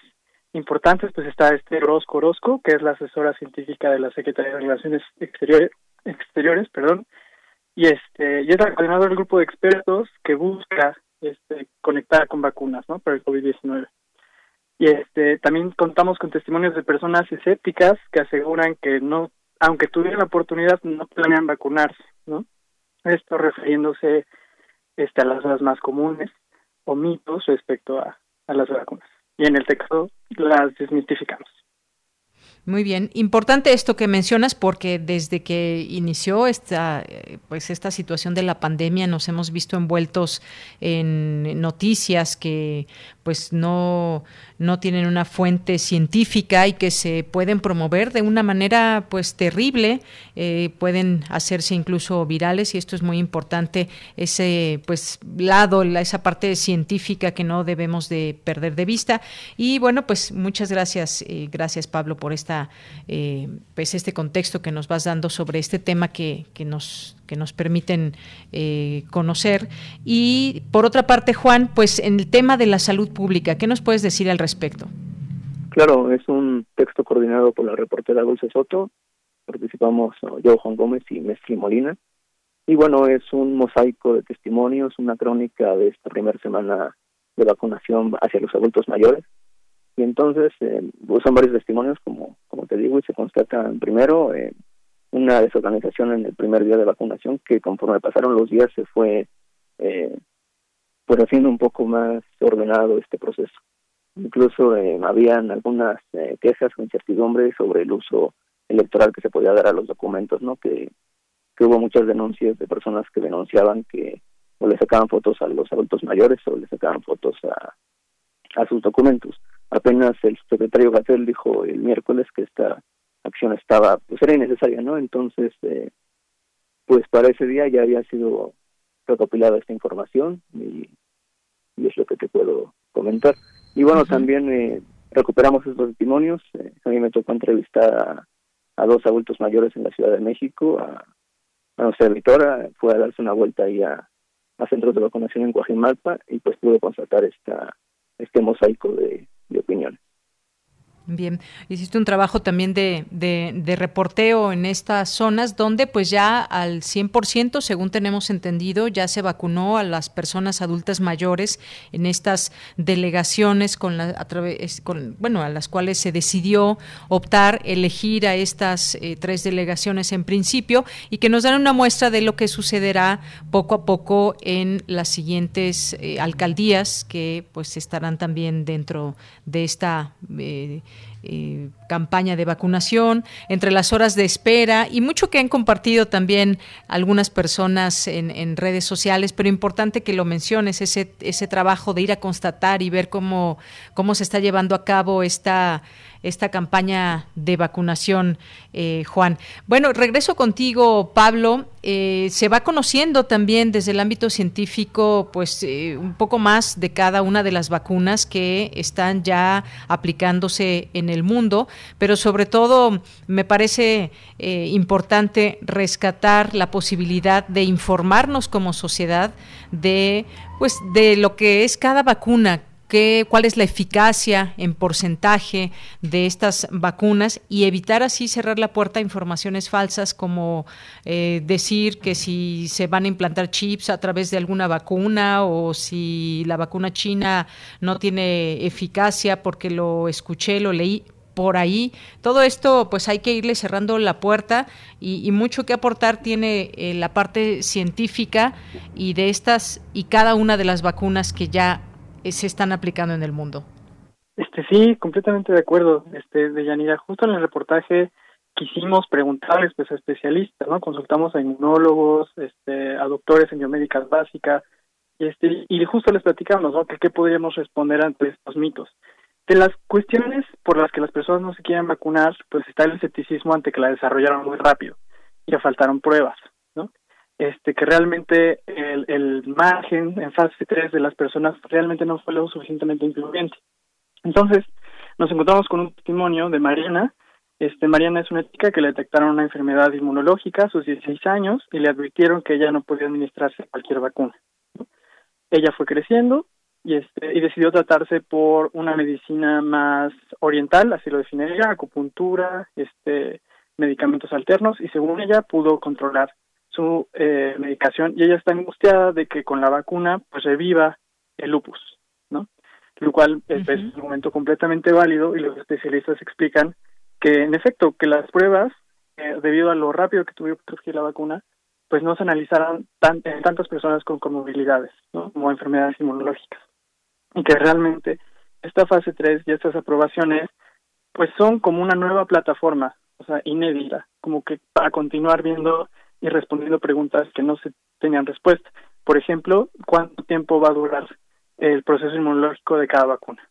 importantes, pues está este Orozco Orozco, que es la asesora científica de la Secretaría de Relaciones Exteriores, exteriores perdón, y este, y es la coordinadora del grupo de expertos que busca este, conectar con vacunas, ¿no? Para el COVID-19. Y este, también contamos con testimonios de personas escépticas que aseguran que no aunque tuvieran la oportunidad, no planean vacunarse, ¿no? Esto refiriéndose este, a las dudas más comunes o mitos respecto a, a las vacunas. Y en el texto las desmitificamos. Muy bien, importante esto que mencionas porque desde que inició esta pues esta situación de la pandemia nos hemos visto envueltos en noticias que pues no no tienen una fuente científica y que se pueden promover de una manera pues terrible, eh, pueden hacerse incluso virales y esto es muy importante ese pues lado, esa parte científica que no debemos de perder de vista. Y bueno pues muchas gracias, eh, gracias Pablo por esta eh, pues este contexto que nos vas dando sobre este tema que, que nos que nos permiten conocer. Y por otra parte Juan pues en el tema de la salud pública, ¿qué nos puedes decir al respecto? Claro, es un texto coordinado por la reportera Dulce Soto, participamos yo, Juan Gómez y Mestre Molina, y bueno, es un mosaico de testimonios, una crónica de esta primera semana de vacunación hacia los adultos mayores, y entonces eh, son varios testimonios, como, como te digo, y se constatan primero eh, una desorganización en el primer día de vacunación que conforme pasaron los días se fue eh, pues haciendo un poco más ordenado este proceso. Incluso eh, habían algunas eh, quejas o incertidumbres sobre el uso electoral que se podía dar a los documentos, ¿no? Que, que hubo muchas denuncias de personas que denunciaban que o le sacaban fotos a los adultos mayores o le sacaban fotos a, a sus documentos. Apenas el secretario Gatel dijo el miércoles que esta acción estaba, pues era innecesaria, ¿no? Entonces, eh, pues para ese día ya había sido recopilada esta información y, y es lo que te puedo comentar. Y bueno, también eh, recuperamos esos testimonios. Eh, a mí me tocó entrevistar a, dos adultos mayores en la Ciudad de México, a, a nuestra editora, fue a darse una vuelta ahí a, a centros de vacunación en Guajimalpa y pues pude constatar esta este mosaico de opiniones. Bien, hiciste un trabajo también de, de, reporteo en estas zonas donde pues ya al 100%, según tenemos entendido, ya se vacunó a las personas adultas mayores en estas delegaciones con la, a con, bueno, a las cuales se decidió optar, elegir a estas eh, tres delegaciones en principio y que nos dan una muestra de lo que sucederá poco a poco en las siguientes eh, alcaldías que pues estarán también dentro de esta... Eh, eh, campaña de vacunación, entre las horas de espera y mucho que han compartido también algunas personas en, en, redes sociales, pero importante que lo menciones, ese, ese trabajo de ir a constatar y ver cómo, cómo se está llevando a cabo esta esta campaña de vacunación, eh, Juan. Bueno, regreso contigo, Pablo. Eh, se va conociendo también desde el ámbito científico, pues un poco más de cada una de las vacunas que están ya aplicándose en el mundo, pero sobre todo me parece eh, importante rescatar la posibilidad de informarnos como sociedad de pues de lo que es cada vacuna cuál es la eficacia en porcentaje de estas vacunas y evitar así cerrar la puerta a informaciones falsas como eh, decir que si se van a implantar chips a través de alguna vacuna o si la vacuna china no tiene eficacia porque lo escuché, lo leí por ahí. Todo esto, pues hay que irle cerrando la puerta y, mucho que aportar tiene eh, la parte científica y de estas y cada una de las vacunas que ya se están aplicando en el mundo. Este sí, completamente de acuerdo, este de Yanira, justo en el reportaje quisimos preguntarles pues a especialistas, ¿no? Consultamos a inmunólogos, este a doctores en biomédicas básicas y este y justo les platicamos, ¿no? Que qué podríamos responder ante estos mitos. De las cuestiones por las que las personas no se quieren vacunar, pues está el escepticismo ante que la desarrollaron muy rápido y faltaron pruebas este que realmente el, margen en fase 3 de las personas realmente no fue lo suficientemente influyente. Entonces, nos encontramos con un testimonio de Mariana. Este, Mariana es una chica que le detectaron una enfermedad inmunológica a sus 16 años y le advirtieron que ella no podía administrarse cualquier vacuna. Ella fue creciendo y, este, y decidió tratarse por una medicina más oriental, así lo define ella, acupuntura, este, medicamentos alternos y según ella pudo controlar su eh, medicación y ella está angustiada de que con la vacuna pues reviva el lupus, ¿no? Lo cual es, un argumento completamente válido y los especialistas explican que en efecto que las pruebas eh, debido a lo rápido que tuvieron que surgir la vacuna pues no se analizaron tan, en tantas personas con comorbilidades, ¿no? Como enfermedades inmunológicas y que realmente esta fase 3 y estas aprobaciones pues son como una nueva plataforma, o sea, inédita, como que para continuar viendo y respondiendo preguntas que no se tenían respuesta. Por ejemplo, ¿cuánto tiempo va a durar el proceso inmunológico de cada vacuna?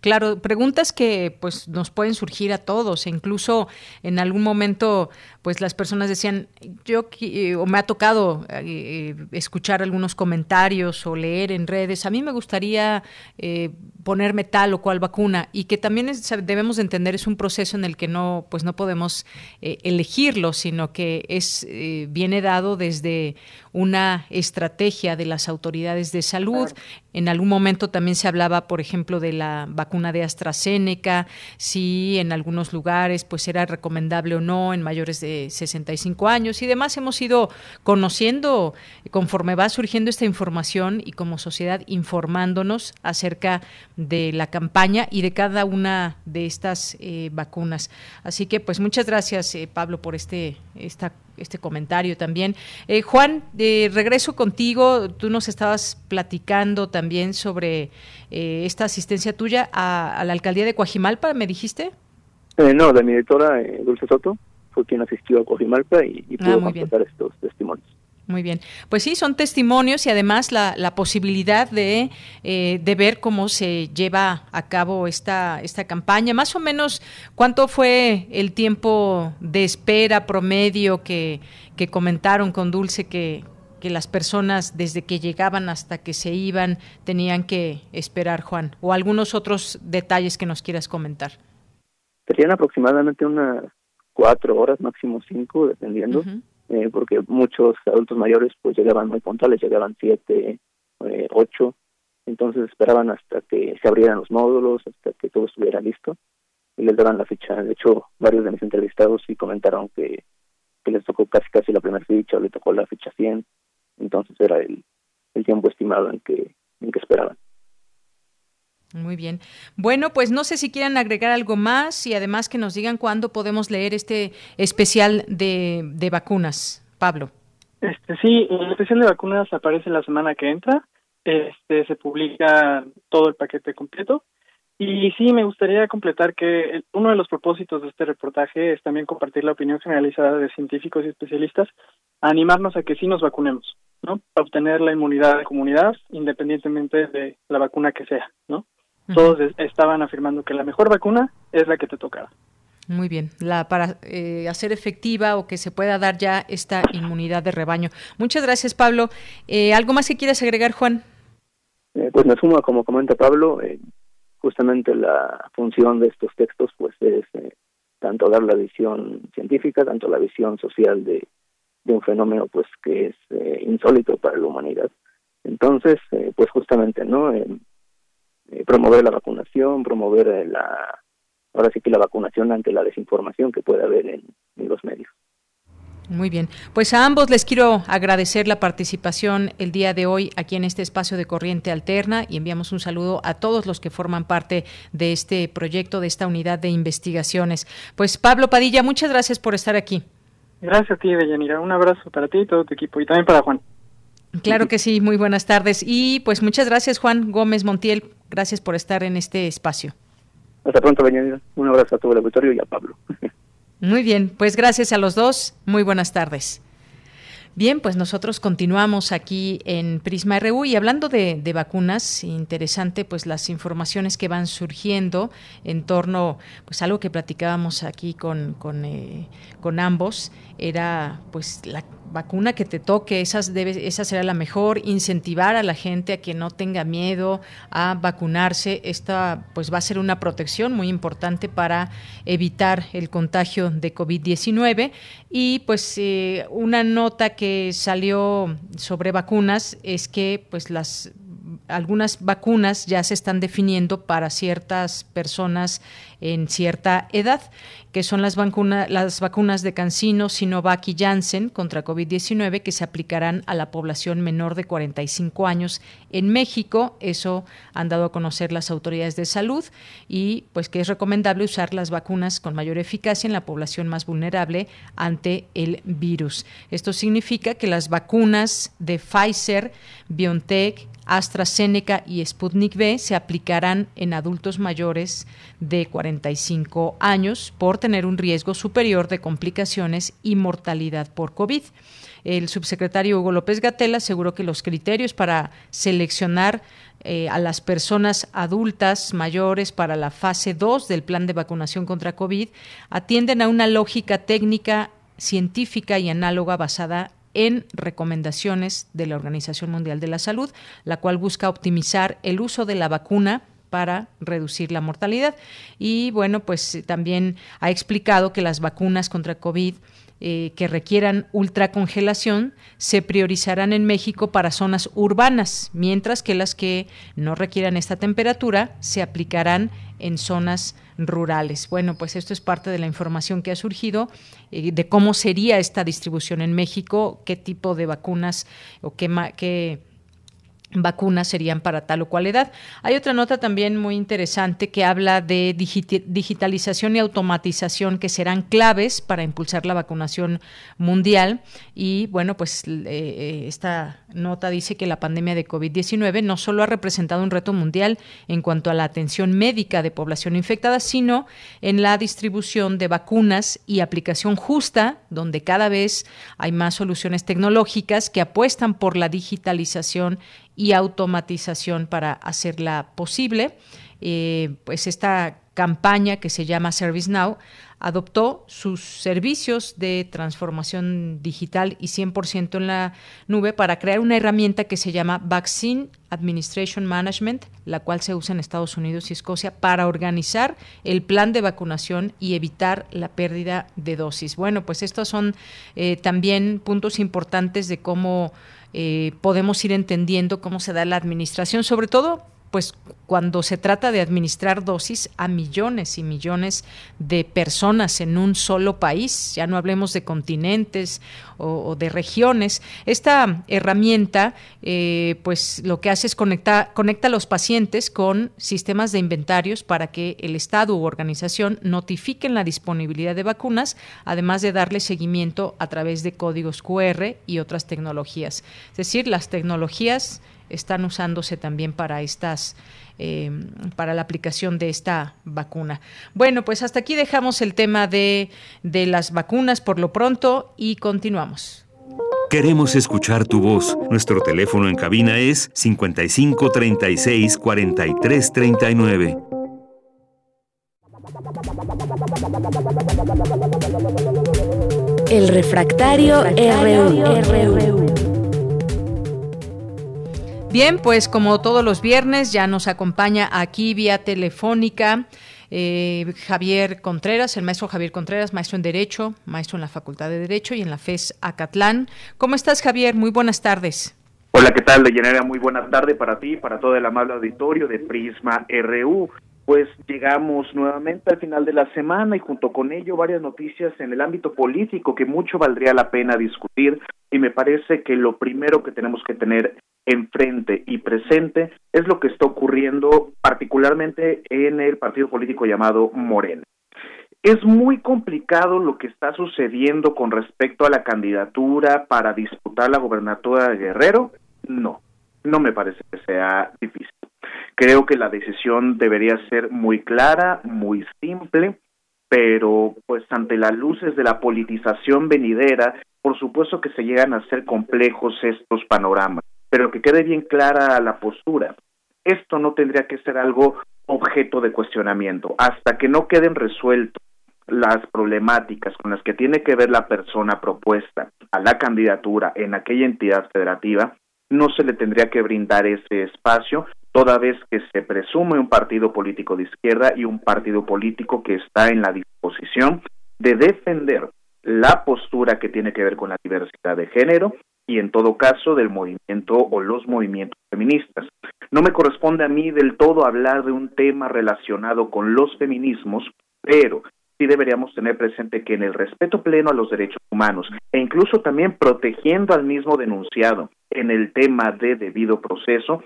Claro, preguntas que pues nos pueden surgir a todos, e incluso en algún momento pues las personas decían, yo eh, o me ha tocado eh, eh, escuchar algunos comentarios o leer en redes, a mí me gustaría ponerme tal o cual vacuna y que también debemos entender es un proceso en el que no pues no podemos elegirlo, sino que es viene dado desde una estrategia de las autoridades de salud. En algún momento también se hablaba, por ejemplo, de la vacuna de AstraZeneca, si en algunos lugares pues era recomendable o no en mayores de 65 años y demás. Hemos ido conociendo conforme va surgiendo esta información y como sociedad informándonos acerca de la campaña y de cada una de estas eh, vacunas. Así que pues muchas gracias eh, Pablo por este esta este comentario también. Eh, Juan, de regreso contigo, tú nos estabas platicando también sobre eh, esta asistencia tuya a, la alcaldía de Coajimalpa, ¿me dijiste? Eh, no, de mi directora Dulce Soto fue quien asistió a Coajimalpa y, y ah, pudo estos testimonios. Muy bien. Pues sí, son testimonios y además la, la posibilidad de, eh, de, ver cómo se lleva a cabo esta, esta campaña. Más o menos, ¿cuánto fue el tiempo de espera promedio que, que comentaron con Dulce que, que las personas desde que llegaban hasta que se iban tenían que esperar, Juan? ¿O algunos otros detalles que nos quieras comentar? Serían aproximadamente unas cuatro horas, máximo cinco, dependiendo. Eh, porque muchos adultos mayores pues llegaban muy puntuales, llegaban siete, eh, ocho, entonces esperaban hasta que se abrieran los módulos, hasta que todo estuviera listo y les daban la ficha. De hecho, varios de mis entrevistados sí comentaron que, que les tocó casi casi la primera ficha o le tocó la ficha 100, entonces era el, el tiempo estimado en que, en que esperaban. Muy bien. Bueno, pues no sé si quieren agregar algo más y además que nos digan cuándo podemos leer este especial de, de vacunas. Pablo. Este, sí, el especial de vacunas aparece la semana que entra. Este, se publica todo el paquete completo. Y sí, me gustaría completar que uno de los propósitos de este reportaje es también compartir la opinión generalizada de científicos y especialistas, animarnos a que sí nos vacunemos, ¿no? Para obtener la inmunidad de comunidad, independientemente de la vacuna que sea, ¿no? Todos estaban afirmando que la mejor vacuna es la que te tocaba. Muy bien, la, para eh, hacer efectiva o que se pueda dar ya esta inmunidad de rebaño. Muchas gracias, Pablo. Eh, ¿Algo más que quieras agregar, Juan? Eh, pues me sumo, como comenta Pablo, justamente la función de estos textos pues es eh, tanto dar la visión científica, tanto la visión social de, de un fenómeno pues que es eh, insólito para la humanidad. Entonces, eh, pues justamente, ¿no? Promover la vacunación, promover la, ahora sí que la vacunación ante la desinformación que puede haber en los medios. Muy bien. Pues a ambos les quiero agradecer la participación el día de hoy aquí en este espacio de Corriente Alterna y enviamos un saludo a todos los que forman parte de este proyecto, de esta unidad de investigaciones. Pues Pablo Padilla, muchas gracias por estar aquí. Gracias a ti, Deyanira. Un abrazo para ti y todo tu equipo y también para Juan. Claro que sí, muy buenas tardes. Y pues muchas gracias, Juan Gómez Montiel. Gracias por estar en este espacio. Hasta pronto, Deyanira. Un abrazo a todo el auditorio y a Pablo. Muy bien, pues gracias a los dos. Muy buenas tardes. Bien, pues nosotros continuamos aquí en Prisma RU y hablando de, vacunas, interesante pues las informaciones que van surgiendo en torno, pues algo que platicábamos aquí con, con, eh, con ambos, era pues la vacuna que te toque, esas debe, esa será la mejor, incentivar a la gente a que no tenga miedo a vacunarse. Esta pues va a ser una protección muy importante para evitar el contagio de COVID-19 y pues eh, una nota que salió sobre vacunas es que pues las algunas vacunas ya se están definiendo para ciertas personas en cierta edad, que son las, las vacunas de Cancino, Sinovac y Janssen contra COVID-19 que se aplicarán a la población menor de 45 años en México. Eso han dado a conocer las autoridades de salud y pues que es recomendable usar las vacunas con mayor eficacia en la población más vulnerable ante el virus. Esto significa que las vacunas de Pfizer, BioNTech, AstraZeneca y Sputnik V se aplicarán en adultos mayores de 45 años por tener un riesgo superior de complicaciones y mortalidad por COVID. El subsecretario Hugo López Gatel aseguró que los criterios para seleccionar eh, a las personas adultas mayores para la fase 2 del plan de vacunación contra COVID atienden a una lógica técnica, científica y análoga basada en recomendaciones de la Organización Mundial de la Salud, la cual busca optimizar el uso de la vacuna para reducir la mortalidad. Y bueno, pues también ha explicado que las vacunas contra COVID eh, que requieran ultracongelación se priorizarán en México para zonas urbanas, mientras que las que no requieran esta temperatura se aplicarán en zonas rurales. Bueno, pues esto es parte de la información que ha surgido eh, de cómo sería esta distribución en México, qué tipo de vacunas o qué, qué vacunas serían para tal o cual edad. Hay otra nota también muy interesante que habla de digitalización y automatización que serán claves para impulsar la vacunación mundial. Y bueno, pues eh, eh, esta nota dice que la pandemia de COVID-19 no solo ha representado un reto mundial en cuanto a la atención médica de población infectada, sino en la distribución de vacunas y aplicación justa, donde cada vez hay más soluciones tecnológicas que apuestan por la digitalización y automatización para hacerla posible. Eh, pues esta campaña que se llama ServiceNow adoptó sus servicios de transformación digital y 100% en la nube para crear una herramienta que se llama Vaccine Administration Management, la cual se usa en Estados Unidos y Escocia para organizar el plan de vacunación y evitar la pérdida de dosis. Bueno, pues estos son eh, también puntos importantes de cómo eh, podemos ir entendiendo cómo se da la administración, sobre todo pues cuando se trata de administrar dosis a millones y millones de personas en un solo país, ya no hablemos de continentes o, de regiones. Esta herramienta, eh, pues lo que hace es conectar, conecta a los pacientes con sistemas de inventarios para que el Estado u organización notifiquen la disponibilidad de vacunas, además de darle seguimiento a través de códigos QR y otras tecnologías. Es decir, las tecnologías están usándose también para estas eh, para la aplicación de esta vacuna. Bueno, pues hasta aquí dejamos el tema de, de las vacunas por lo pronto y continuamos. Queremos escuchar tu voz. Nuestro teléfono en cabina es 55 36 43 39. El refractario, RU. Bien, pues como todos los viernes ya nos acompaña aquí vía telefónica eh, Javier Contreras, el maestro Javier Contreras, maestro en Derecho, maestro en la Facultad de Derecho y en la FES Acatlán. ¿Cómo estás, Javier? Muy buenas tardes. Hola, ¿qué tal, Deyanira? Muy buenas tardes para ti, para todo el amable auditorio de Prisma RU. Pues llegamos nuevamente al final de la semana y junto con ello varias noticias en el ámbito político que mucho valdría la pena discutir y me parece que lo primero que tenemos que tener enfrente y presente es lo que está ocurriendo particularmente en el partido político llamado Morena. Es muy complicado lo que está sucediendo con respecto a la candidatura para disputar la gobernatura de Guerrero. No, no me parece que sea difícil. Creo que la decisión debería ser muy clara, muy simple, pero pues ante las luces de la politización venidera, por supuesto que se llegan a ser complejos estos panoramas pero que quede bien clara la postura. Esto no tendría que ser algo objeto de cuestionamiento. Hasta que no queden resueltas las problemáticas con las que tiene que ver la persona propuesta a la candidatura en aquella entidad federativa, no se le tendría que brindar ese espacio, toda vez que se presume un partido político de izquierda y un partido político que está en la disposición de defender la postura que tiene que ver con la diversidad de género y en todo caso del movimiento o los movimientos feministas. No me corresponde a mí del todo hablar de un tema relacionado con los feminismos, pero sí deberíamos tener presente que en el respeto pleno a los derechos humanos e incluso también protegiendo al mismo denunciado en el tema de debido proceso,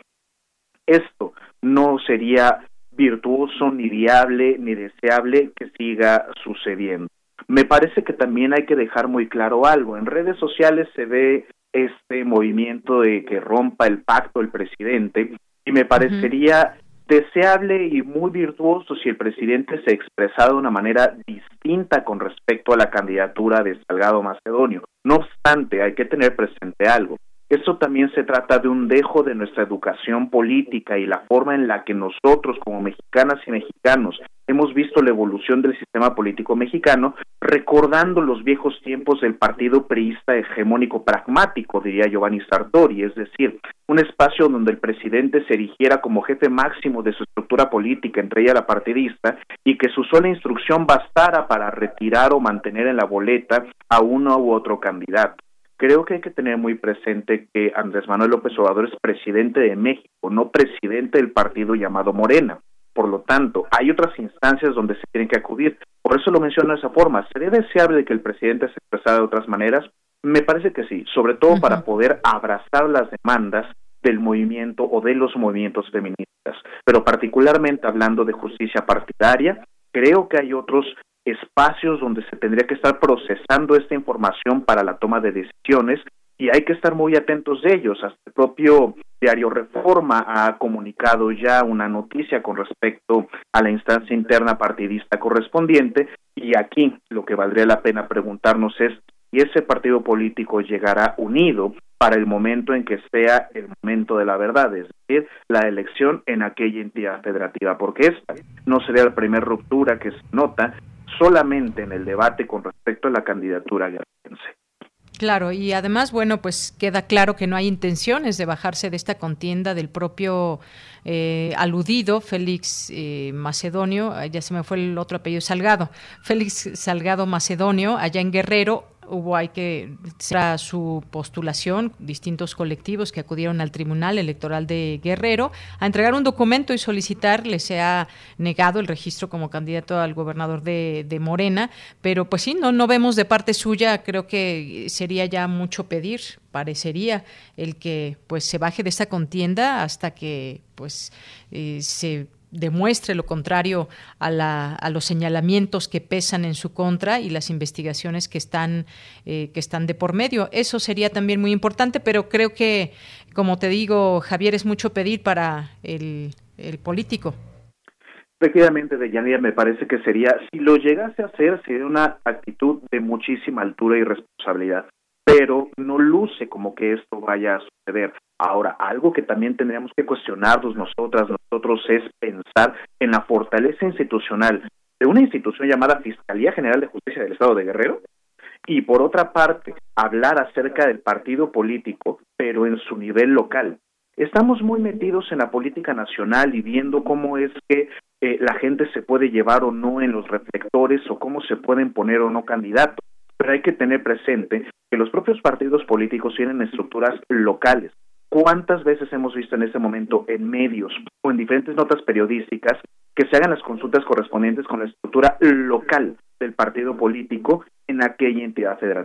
esto no sería virtuoso, ni viable, ni deseable que siga sucediendo. Me parece que también hay que dejar muy claro algo. En redes sociales se ve este movimiento de que rompa el pacto el presidente y me parecería deseable y muy virtuoso si el presidente se expresara de una manera distinta con respecto a la candidatura de Salgado Macedonio. No obstante, hay que tener presente algo. Eso también se trata de un dejo de nuestra educación política y la forma en la que nosotros como mexicanas y mexicanos hemos visto la evolución del sistema político mexicano, recordando los viejos tiempos del partido priista hegemónico pragmático, diría Giovanni Sartori, es decir, un espacio donde el presidente se erigiera como jefe máximo de su estructura política, entre ella la partidista, y que su sola instrucción bastara para retirar o mantener en la boleta a uno u otro candidato. Creo que hay que tener muy presente que Andrés Manuel López Obrador es presidente de México, no presidente del partido llamado Morena. Por lo tanto, hay otras instancias donde se tienen que acudir. Por eso lo menciono de esa forma. ¿Sería deseable que el presidente se expresara de otras maneras? Me parece que sí, sobre todo para poder abrazar las demandas del movimiento o de los movimientos feministas. Pero particularmente hablando de justicia partidaria, creo que hay otros espacios donde se tendría que estar procesando esta información para la toma de decisiones y hay que estar muy atentos de ellos. Hasta el propio diario Reforma ha comunicado ya una noticia con respecto a la instancia interna partidista correspondiente y aquí lo que valdría la pena preguntarnos es si ese partido político llegará unido para el momento en que sea el momento de la verdad, es decir, la elección en aquella entidad federativa, porque esta no sería la primera ruptura que se nota solamente en el debate con respecto a la candidatura guerrerense. Claro, y además, bueno, pues queda claro que no hay intenciones de bajarse de esta contienda del propio eh, aludido Félix eh, Macedonio, ya se me fue el otro apellido, Salgado, Félix Salgado Macedonio, allá en Guerrero, hubo hay que será su postulación distintos colectivos que acudieron al Tribunal Electoral de Guerrero a entregar un documento y solicitar se ha negado el registro como candidato al gobernador de, de, Morena pero pues sí no no vemos de parte suya creo que sería ya mucho pedir parecería el que pues se baje de esta contienda hasta que pues eh, se demuestre lo contrario a, la, a, los señalamientos que pesan en su contra y las investigaciones que están, eh, que están de por medio. Eso sería también muy importante, pero creo que, como te digo, Javier, es mucho pedir para el, el político. Efectivamente, Deyanira, me parece que sería, si lo llegase a hacer, sería una actitud de muchísima altura y responsabilidad pero no luce como que esto vaya a suceder. Ahora, algo que también tendríamos que cuestionarnos nosotras, nosotros, es pensar en la fortaleza institucional de una institución llamada Fiscalía General de Justicia del Estado de Guerrero, y por otra parte, hablar acerca del partido político, pero en su nivel local. Estamos muy metidos en la política nacional y viendo cómo es que eh, la gente se puede llevar o no en los reflectores o cómo se pueden poner o no candidatos. Pero hay que tener presente que los propios partidos políticos tienen estructuras locales. ¿Cuántas veces hemos visto en este momento en medios o en diferentes notas periodísticas que se hagan las consultas correspondientes con la estructura local del partido político en aquella entidad federal?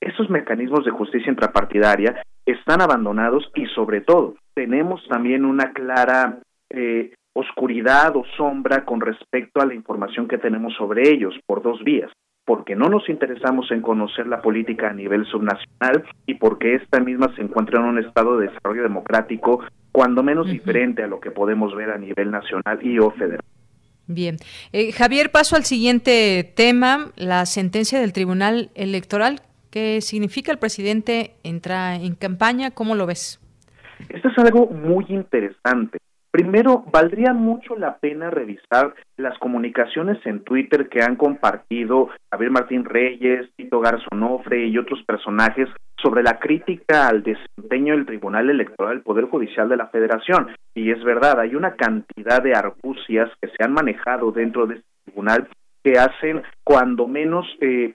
Esos mecanismos de justicia intrapartidaria están abandonados y sobre todo tenemos también una clara eh, oscuridad o sombra con respecto a la información que tenemos sobre ellos por dos vías porque no nos interesamos en conocer la política a nivel subnacional y porque esta misma se encuentra en un estado de desarrollo democrático cuando menos diferente a lo que podemos ver a nivel nacional y o federal. Bien. Eh, Javier, paso al siguiente tema, la sentencia del Tribunal Electoral. ¿Qué significa el presidente entra en campaña? ¿Cómo lo ves? Esto es algo muy interesante. Primero, valdría mucho la pena revisar las comunicaciones en Twitter que han compartido Javier Martín Reyes, Tito Garzonofre y otros personajes sobre la crítica al desempeño del Tribunal Electoral del Poder Judicial de la Federación. Y es verdad, hay una cantidad de argucias que se han manejado dentro de este tribunal que hacen cuando menos eh,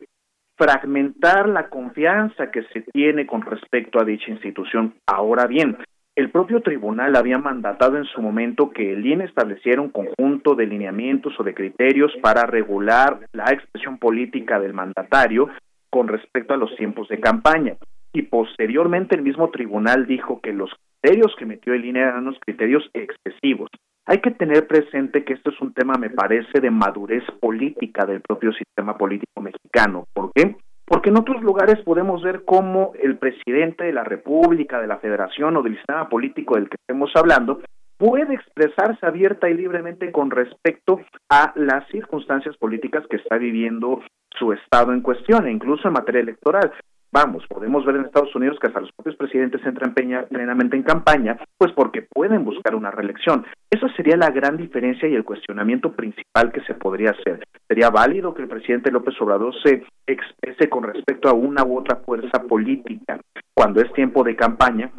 fragmentar la confianza que se tiene con respecto a dicha institución. Ahora bien, el propio tribunal había mandatado en su momento que el INE estableciera un conjunto de lineamientos o de criterios para regular la expresión política del mandatario con respecto a los tiempos de campaña. Y posteriormente el mismo tribunal dijo que los criterios que metió el INE eran unos criterios excesivos. Hay que tener presente que esto es un tema, me parece, de madurez política del propio sistema político mexicano. ¿Por qué? Porque en otros lugares podemos ver cómo el presidente de la República, de la Federación o del sistema político del que estemos hablando puede expresarse abierta y libremente con respecto a las circunstancias políticas que está viviendo su estado en cuestión, e incluso en materia electoral. Vamos, podemos ver en Estados Unidos que hasta los propios presidentes entran plenamente en campaña, pues porque pueden buscar una reelección. Esa sería la gran diferencia y el cuestionamiento principal que se podría hacer. ¿Sería válido que el presidente López Obrador se exprese con respecto a una u otra fuerza política cuando es tiempo de campaña?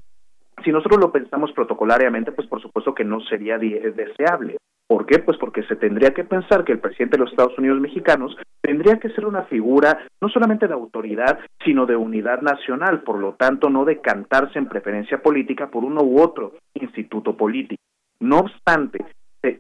Si nosotros lo pensamos protocolariamente, pues por supuesto que no sería deseable. ¿Por qué? Pues porque se tendría que pensar que el presidente de los Estados Unidos mexicanos tendría que ser una figura no solamente de autoridad, sino de unidad nacional, por lo tanto no decantarse en preferencia política por uno u otro instituto político. No obstante,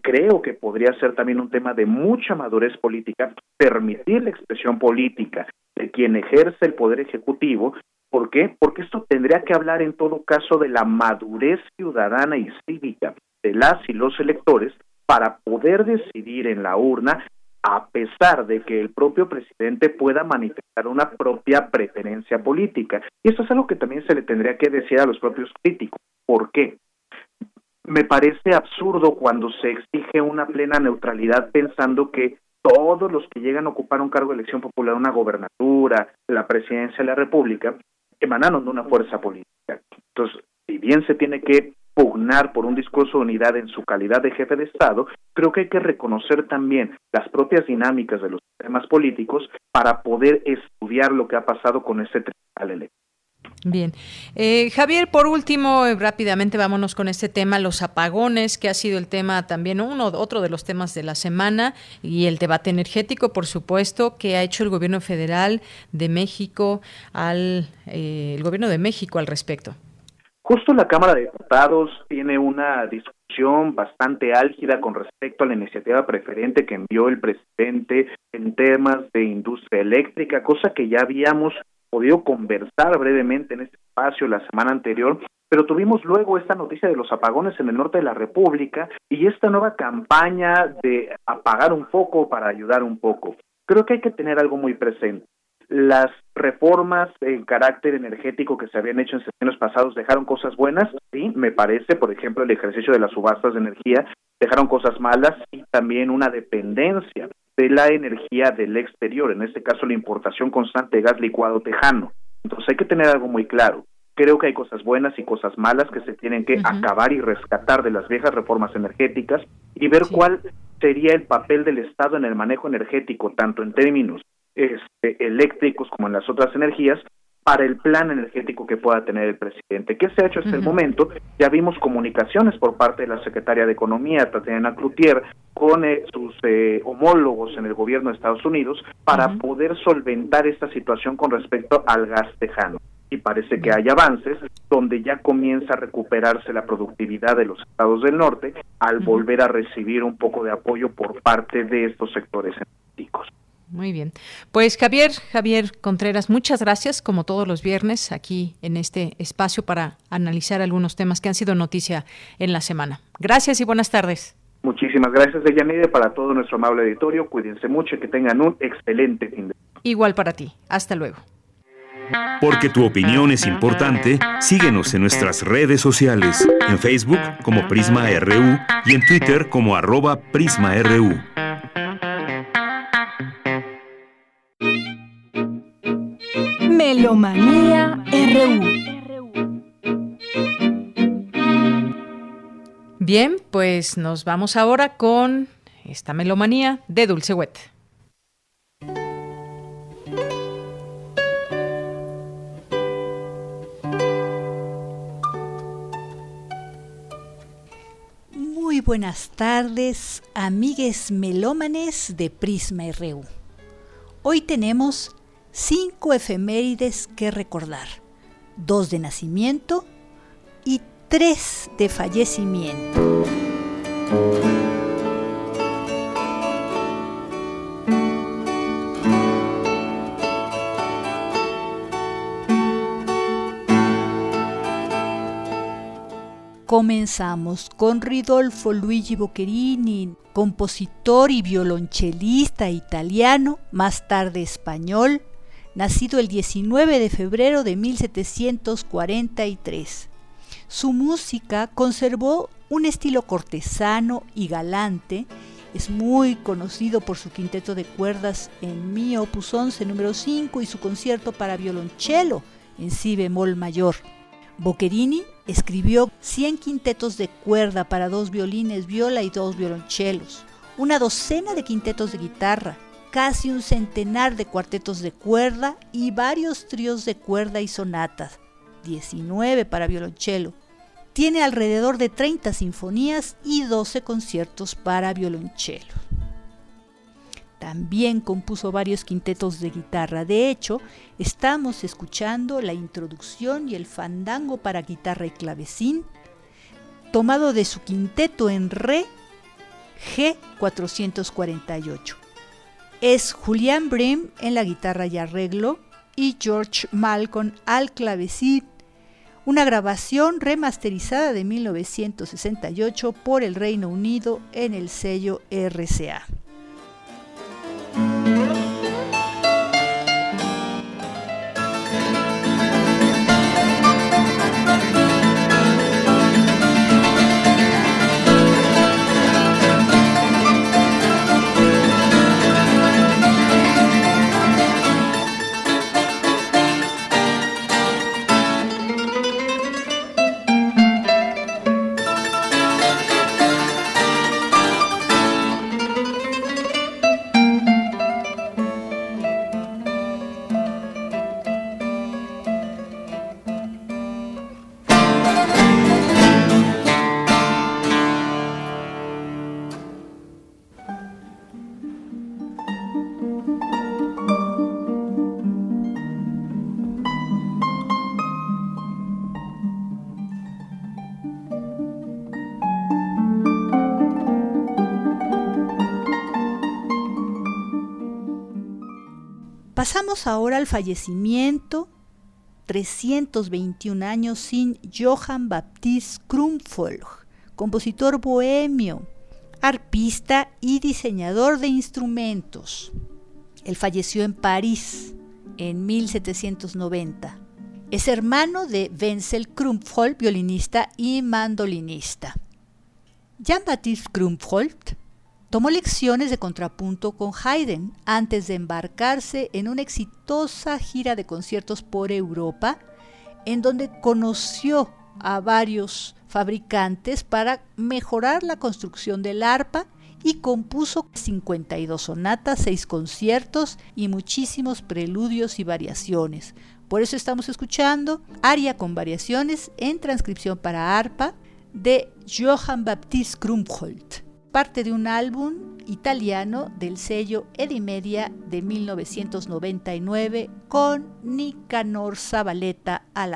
creo que podría ser también un tema de mucha madurez política permitir la expresión política de quien ejerce el poder ejecutivo. ¿Por qué? Porque esto tendría que hablar en todo caso de la madurez ciudadana y cívica de las y los electores para poder decidir en la urna a pesar de que el propio presidente pueda manifestar una propia preferencia política. Y eso es algo que también se le tendría que decir a los propios críticos. ¿Por qué? Me parece absurdo cuando se exige una plena neutralidad pensando que todos los que llegan a ocupar un cargo de elección popular, una gobernatura, la presidencia de la República, emanaron de una fuerza política. Entonces, si bien se tiene que pugnar por un discurso de unidad en su calidad de jefe de Estado, creo que hay que reconocer también las propias dinámicas de los sistemas políticos para poder estudiar lo que ha pasado con este tribunal electoral. Bien. Eh, Javier, por último, eh, rápidamente vámonos con este tema, los apagones, que ha sido el tema también, uno, otro de los temas de la semana, y el debate energético, por supuesto, que ha hecho el gobierno federal de México al, eh, el gobierno de México al respecto. Justo la Cámara de Diputados tiene una discusión bastante álgida con respecto a la iniciativa preferente que envió el presidente en temas de industria eléctrica, cosa que ya habíamos podido conversar brevemente en este espacio la semana anterior, pero tuvimos luego esta noticia de los apagones en el norte de la República y esta nueva campaña de apagar un poco para ayudar un poco. Creo que hay que tener algo muy presente. Las reformas en carácter energético que se habían hecho en años pasados dejaron cosas buenas, sí, me parece, por ejemplo, el ejercicio de las subastas de energía, dejaron cosas malas y también una dependencia de la energía del exterior, en este caso la importación constante de gas licuado tejano. Entonces hay que tener algo muy claro. Creo que hay cosas buenas y cosas malas que se tienen que acabar y rescatar de las viejas reformas energéticas y ver cuál sería el papel del Estado en el manejo energético, tanto en términos este, eléctricos como en las otras energías, para el plan energético que pueda tener el presidente. ¿Qué se ha hecho hasta el momento? Ya vimos comunicaciones por parte de la secretaria de Economía, Tatiana Cloutier, con eh, sus eh, homólogos en el gobierno de Estados Unidos para poder solventar esta situación con respecto al gas tejano. Y parece que hay avances donde ya comienza a recuperarse la productividad de los estados del norte al volver a recibir un poco de apoyo por parte de estos sectores energéticos. Muy bien. Pues Javier, Javier Contreras, muchas gracias, como todos los viernes, aquí en este espacio para analizar algunos temas que han sido noticia en la semana. Gracias y buenas tardes. Muchísimas gracias, Deyanide, para todo nuestro amable auditorio. Cuídense mucho y que tengan un excelente fin de semana. Igual para ti. Hasta luego. Porque tu opinión es importante, síguenos en nuestras redes sociales, en Facebook como Prisma RU y en Twitter como arroba PrismaRU. Melomanía RU. Bien, pues nos vamos ahora con esta melomanía de Dulce Wet. Muy buenas tardes, amigues melómanes de Prisma RU. Hoy tenemos cinco efemérides que recordar, dos de nacimiento y tres de fallecimiento. Comenzamos con Ridolfo Luigi Boccherini, compositor y violonchelista italiano, más tarde español, nacido el 19 de febrero de 1743. Su música conservó un estilo cortesano y galante. Es muy conocido por su quinteto de cuerdas en Mi Opus 11 número 5 y su concierto para violonchelo en Si bemol mayor. Boccherini escribió 100 quintetos de cuerda para dos violines, viola y dos violonchelos, una docena de quintetos de guitarra, casi un centenar de cuartetos de cuerda y varios tríos de cuerda y sonatas, 19 para violonchelo. Tiene alrededor de 30 sinfonías y 12 conciertos para violonchelo. También compuso varios quintetos de guitarra. De hecho, estamos escuchando la introducción y el fandango para guitarra y clavecín, tomado de su quinteto en Re G448. Es Julian Brim en la guitarra y arreglo y George Malcolm al clavecín, una grabación remasterizada de 1968 por el Reino Unido en el sello RCA. Pasamos ahora al fallecimiento, 321 años sin Johann Baptist Krumfolg, compositor bohemio, arpista y diseñador de instrumentos. Él falleció en París en 1790. Es hermano de Wenzel Krumfolg, violinista y mandolinista. Jean-Baptiste Krumfolg Tomó lecciones de contrapunto con Haydn antes de embarcarse en una exitosa gira de conciertos por Europa, en donde conoció a varios fabricantes para mejorar la construcción del arpa y compuso 52 sonatas, 6 conciertos y muchísimos preludios y variaciones. Por eso estamos escuchando Aria con variaciones en transcripción para arpa de Johann Baptist Krumholtz, parte de un álbum italiano del sello Edimedia de 1999 con Nicanor Zabaleta al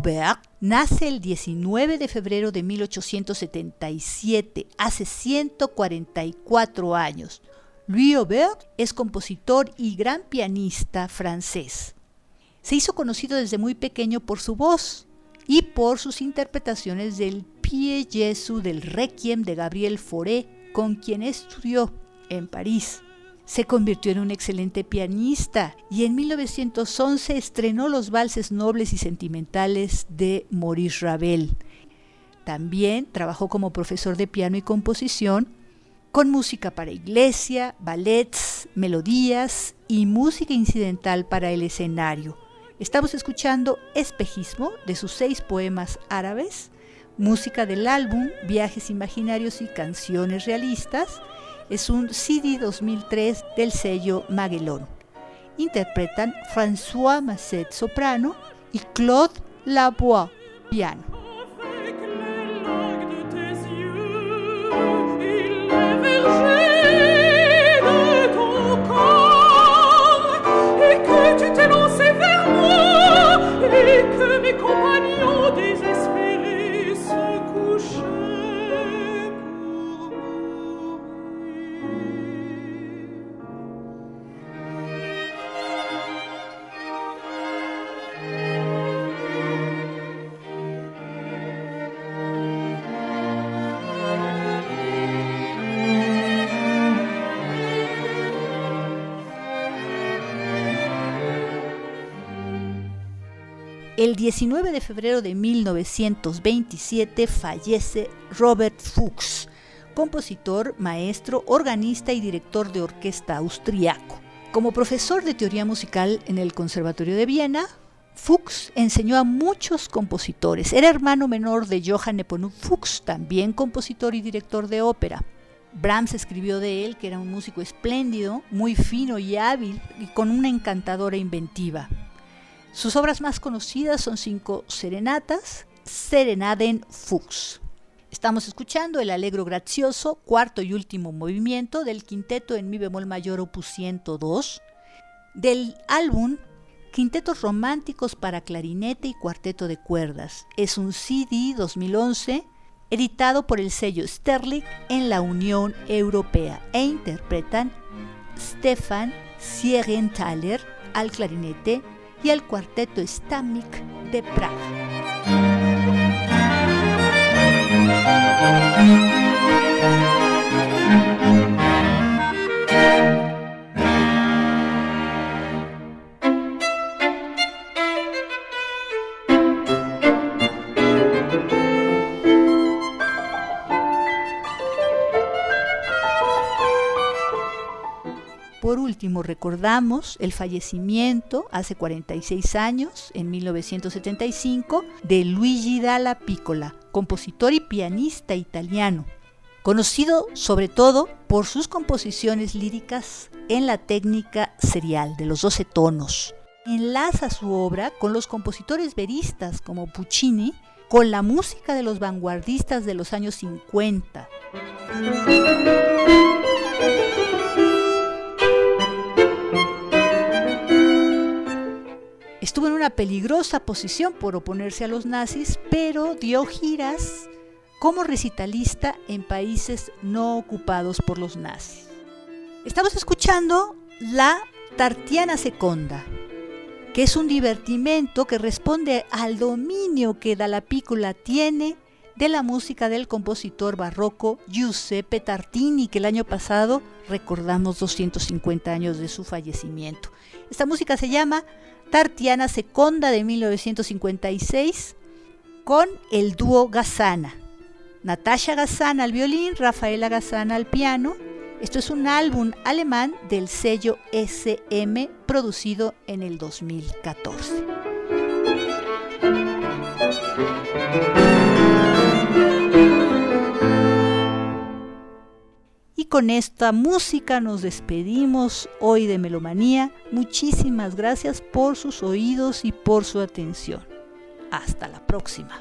Aubert nace el 19 de febrero de 1877, hace 144 años. Louis Aubert es compositor y gran pianista francés. Se hizo conocido desde muy pequeño por su voz y por sus interpretaciones del Pie Jesu del Requiem de Gabriel Fauré, con quien estudió en París. Se convirtió en un excelente pianista y en 1911 estrenó los valses nobles y sentimentales de Maurice Ravel. También trabajó como profesor de piano y composición con música para iglesia, ballets, melodías y música incidental para el escenario. Estamos escuchando Espejismo de sus seis poemas árabes, música del álbum Viajes Imaginarios y Canciones Realistas, es un CD 2003 del sello Maguelón. Interpretan François Masset soprano y Claude Lavoie piano. El 19 de febrero de 1927 fallece Robert Fuchs, compositor, maestro, organista y director de orquesta austriaco. Como profesor de teoría musical en el Conservatorio de Viena, Fuchs enseñó a muchos compositores. Era hermano menor de Johann Nepomuk Fuchs, también compositor y director de ópera. Brahms escribió de él que era un músico espléndido, muy fino y hábil y con una encantadora inventiva. Sus obras más conocidas son cinco serenatas, Serenaden Fuchs. Estamos escuchando el Alegro Gracioso, cuarto y último movimiento del quinteto en mi bemol mayor opus 102, del álbum Quintetos Románticos para Clarinete y Cuarteto de Cuerdas. Es un CD 2011 editado por el sello Sterling en la Unión Europea e interpretan Stefan Siegenthaler al clarinete, y el cuarteto Stamnik de Praga. Por último, recordamos el fallecimiento hace 46 años, en 1975, de Luigi Dalla Piccola, compositor y pianista italiano, conocido sobre todo por sus composiciones líricas en la técnica serial de los 12 tonos. Enlaza su obra con los compositores veristas como Puccini, con la música de los vanguardistas de los años 50. Estuvo en una peligrosa posición por oponerse a los nazis, pero dio giras como recitalista en países no ocupados por los nazis. Estamos escuchando la Tartiana Seconda, que es un divertimento que responde al dominio que Dalla Piccola tiene de la música del compositor barroco Giuseppe Tartini, que el año pasado recordamos 250 años de su fallecimiento. Esta música se llama Tartiana Seconda de 1956 con el dúo Gazzana. Natasha Gazzana al violín, Rafaela Gazzana al piano. Esto es un álbum alemán del sello SM producido en el 2014. Con esta música nos despedimos hoy de Melomanía. Muchísimas gracias por sus oídos y por su atención. Hasta la próxima.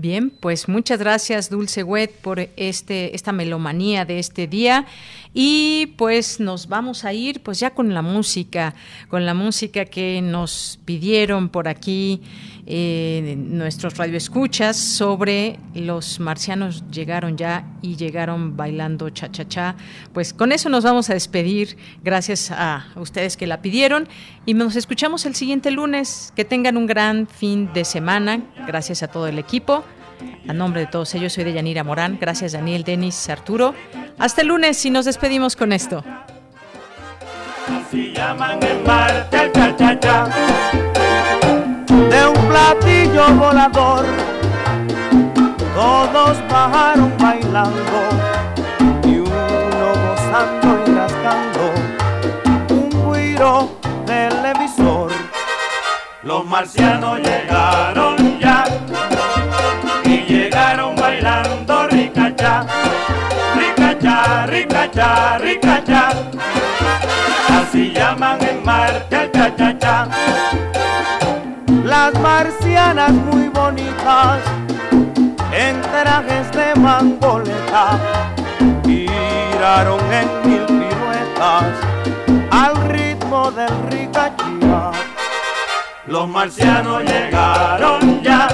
Bien, pues muchas gracias Dulce Wet por este esta melomanía de este día y pues nos vamos a ir pues ya con la música, con la música que nos pidieron por aquí eh, nuestros radioescuchas sobre los marcianos llegaron ya y llegaron bailando cha cha cha. Pues con eso nos vamos a despedir. Gracias a ustedes que la pidieron y nos escuchamos el siguiente lunes. Que tengan un gran fin de semana. Gracias a todo el equipo. A nombre de todos ellos, soy de Yanira Morán. Gracias, Daniel, Denis, Arturo. Hasta el lunes y nos despedimos con esto. Así llaman en Marte al cha cha cha de un platillo volador. Todos bajaron bailando y uno gozando y rascando un guiro televisor. Los marcianos llegaron ricacha, ricacha. Así llaman en Marte al cha cha cha. Las marcianas muy bonitas en trajes de mangoleta giraron en mil piruetas al ritmo del ricachía. Los marcianos llegaron ya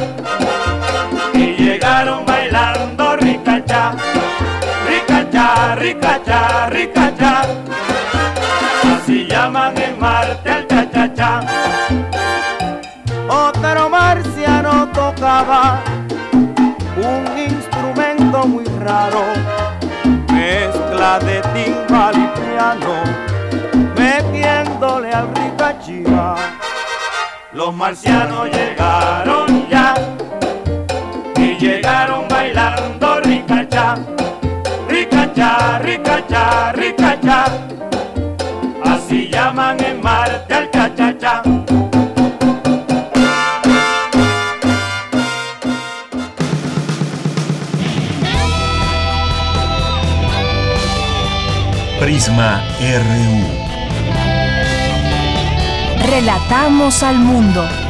ricacha, ricacha, ricacha. Así llaman en Marte al cha cha cha. Otro marciano tocaba un instrumento muy raro, mezcla de timbal y piano, metiéndole al ricachía. Los marcianos llegaron ya y llegaron bailando ricacha, ricacha. Así llaman en Marte al cha cha cha. Prisma RU. Relatamos al mundo.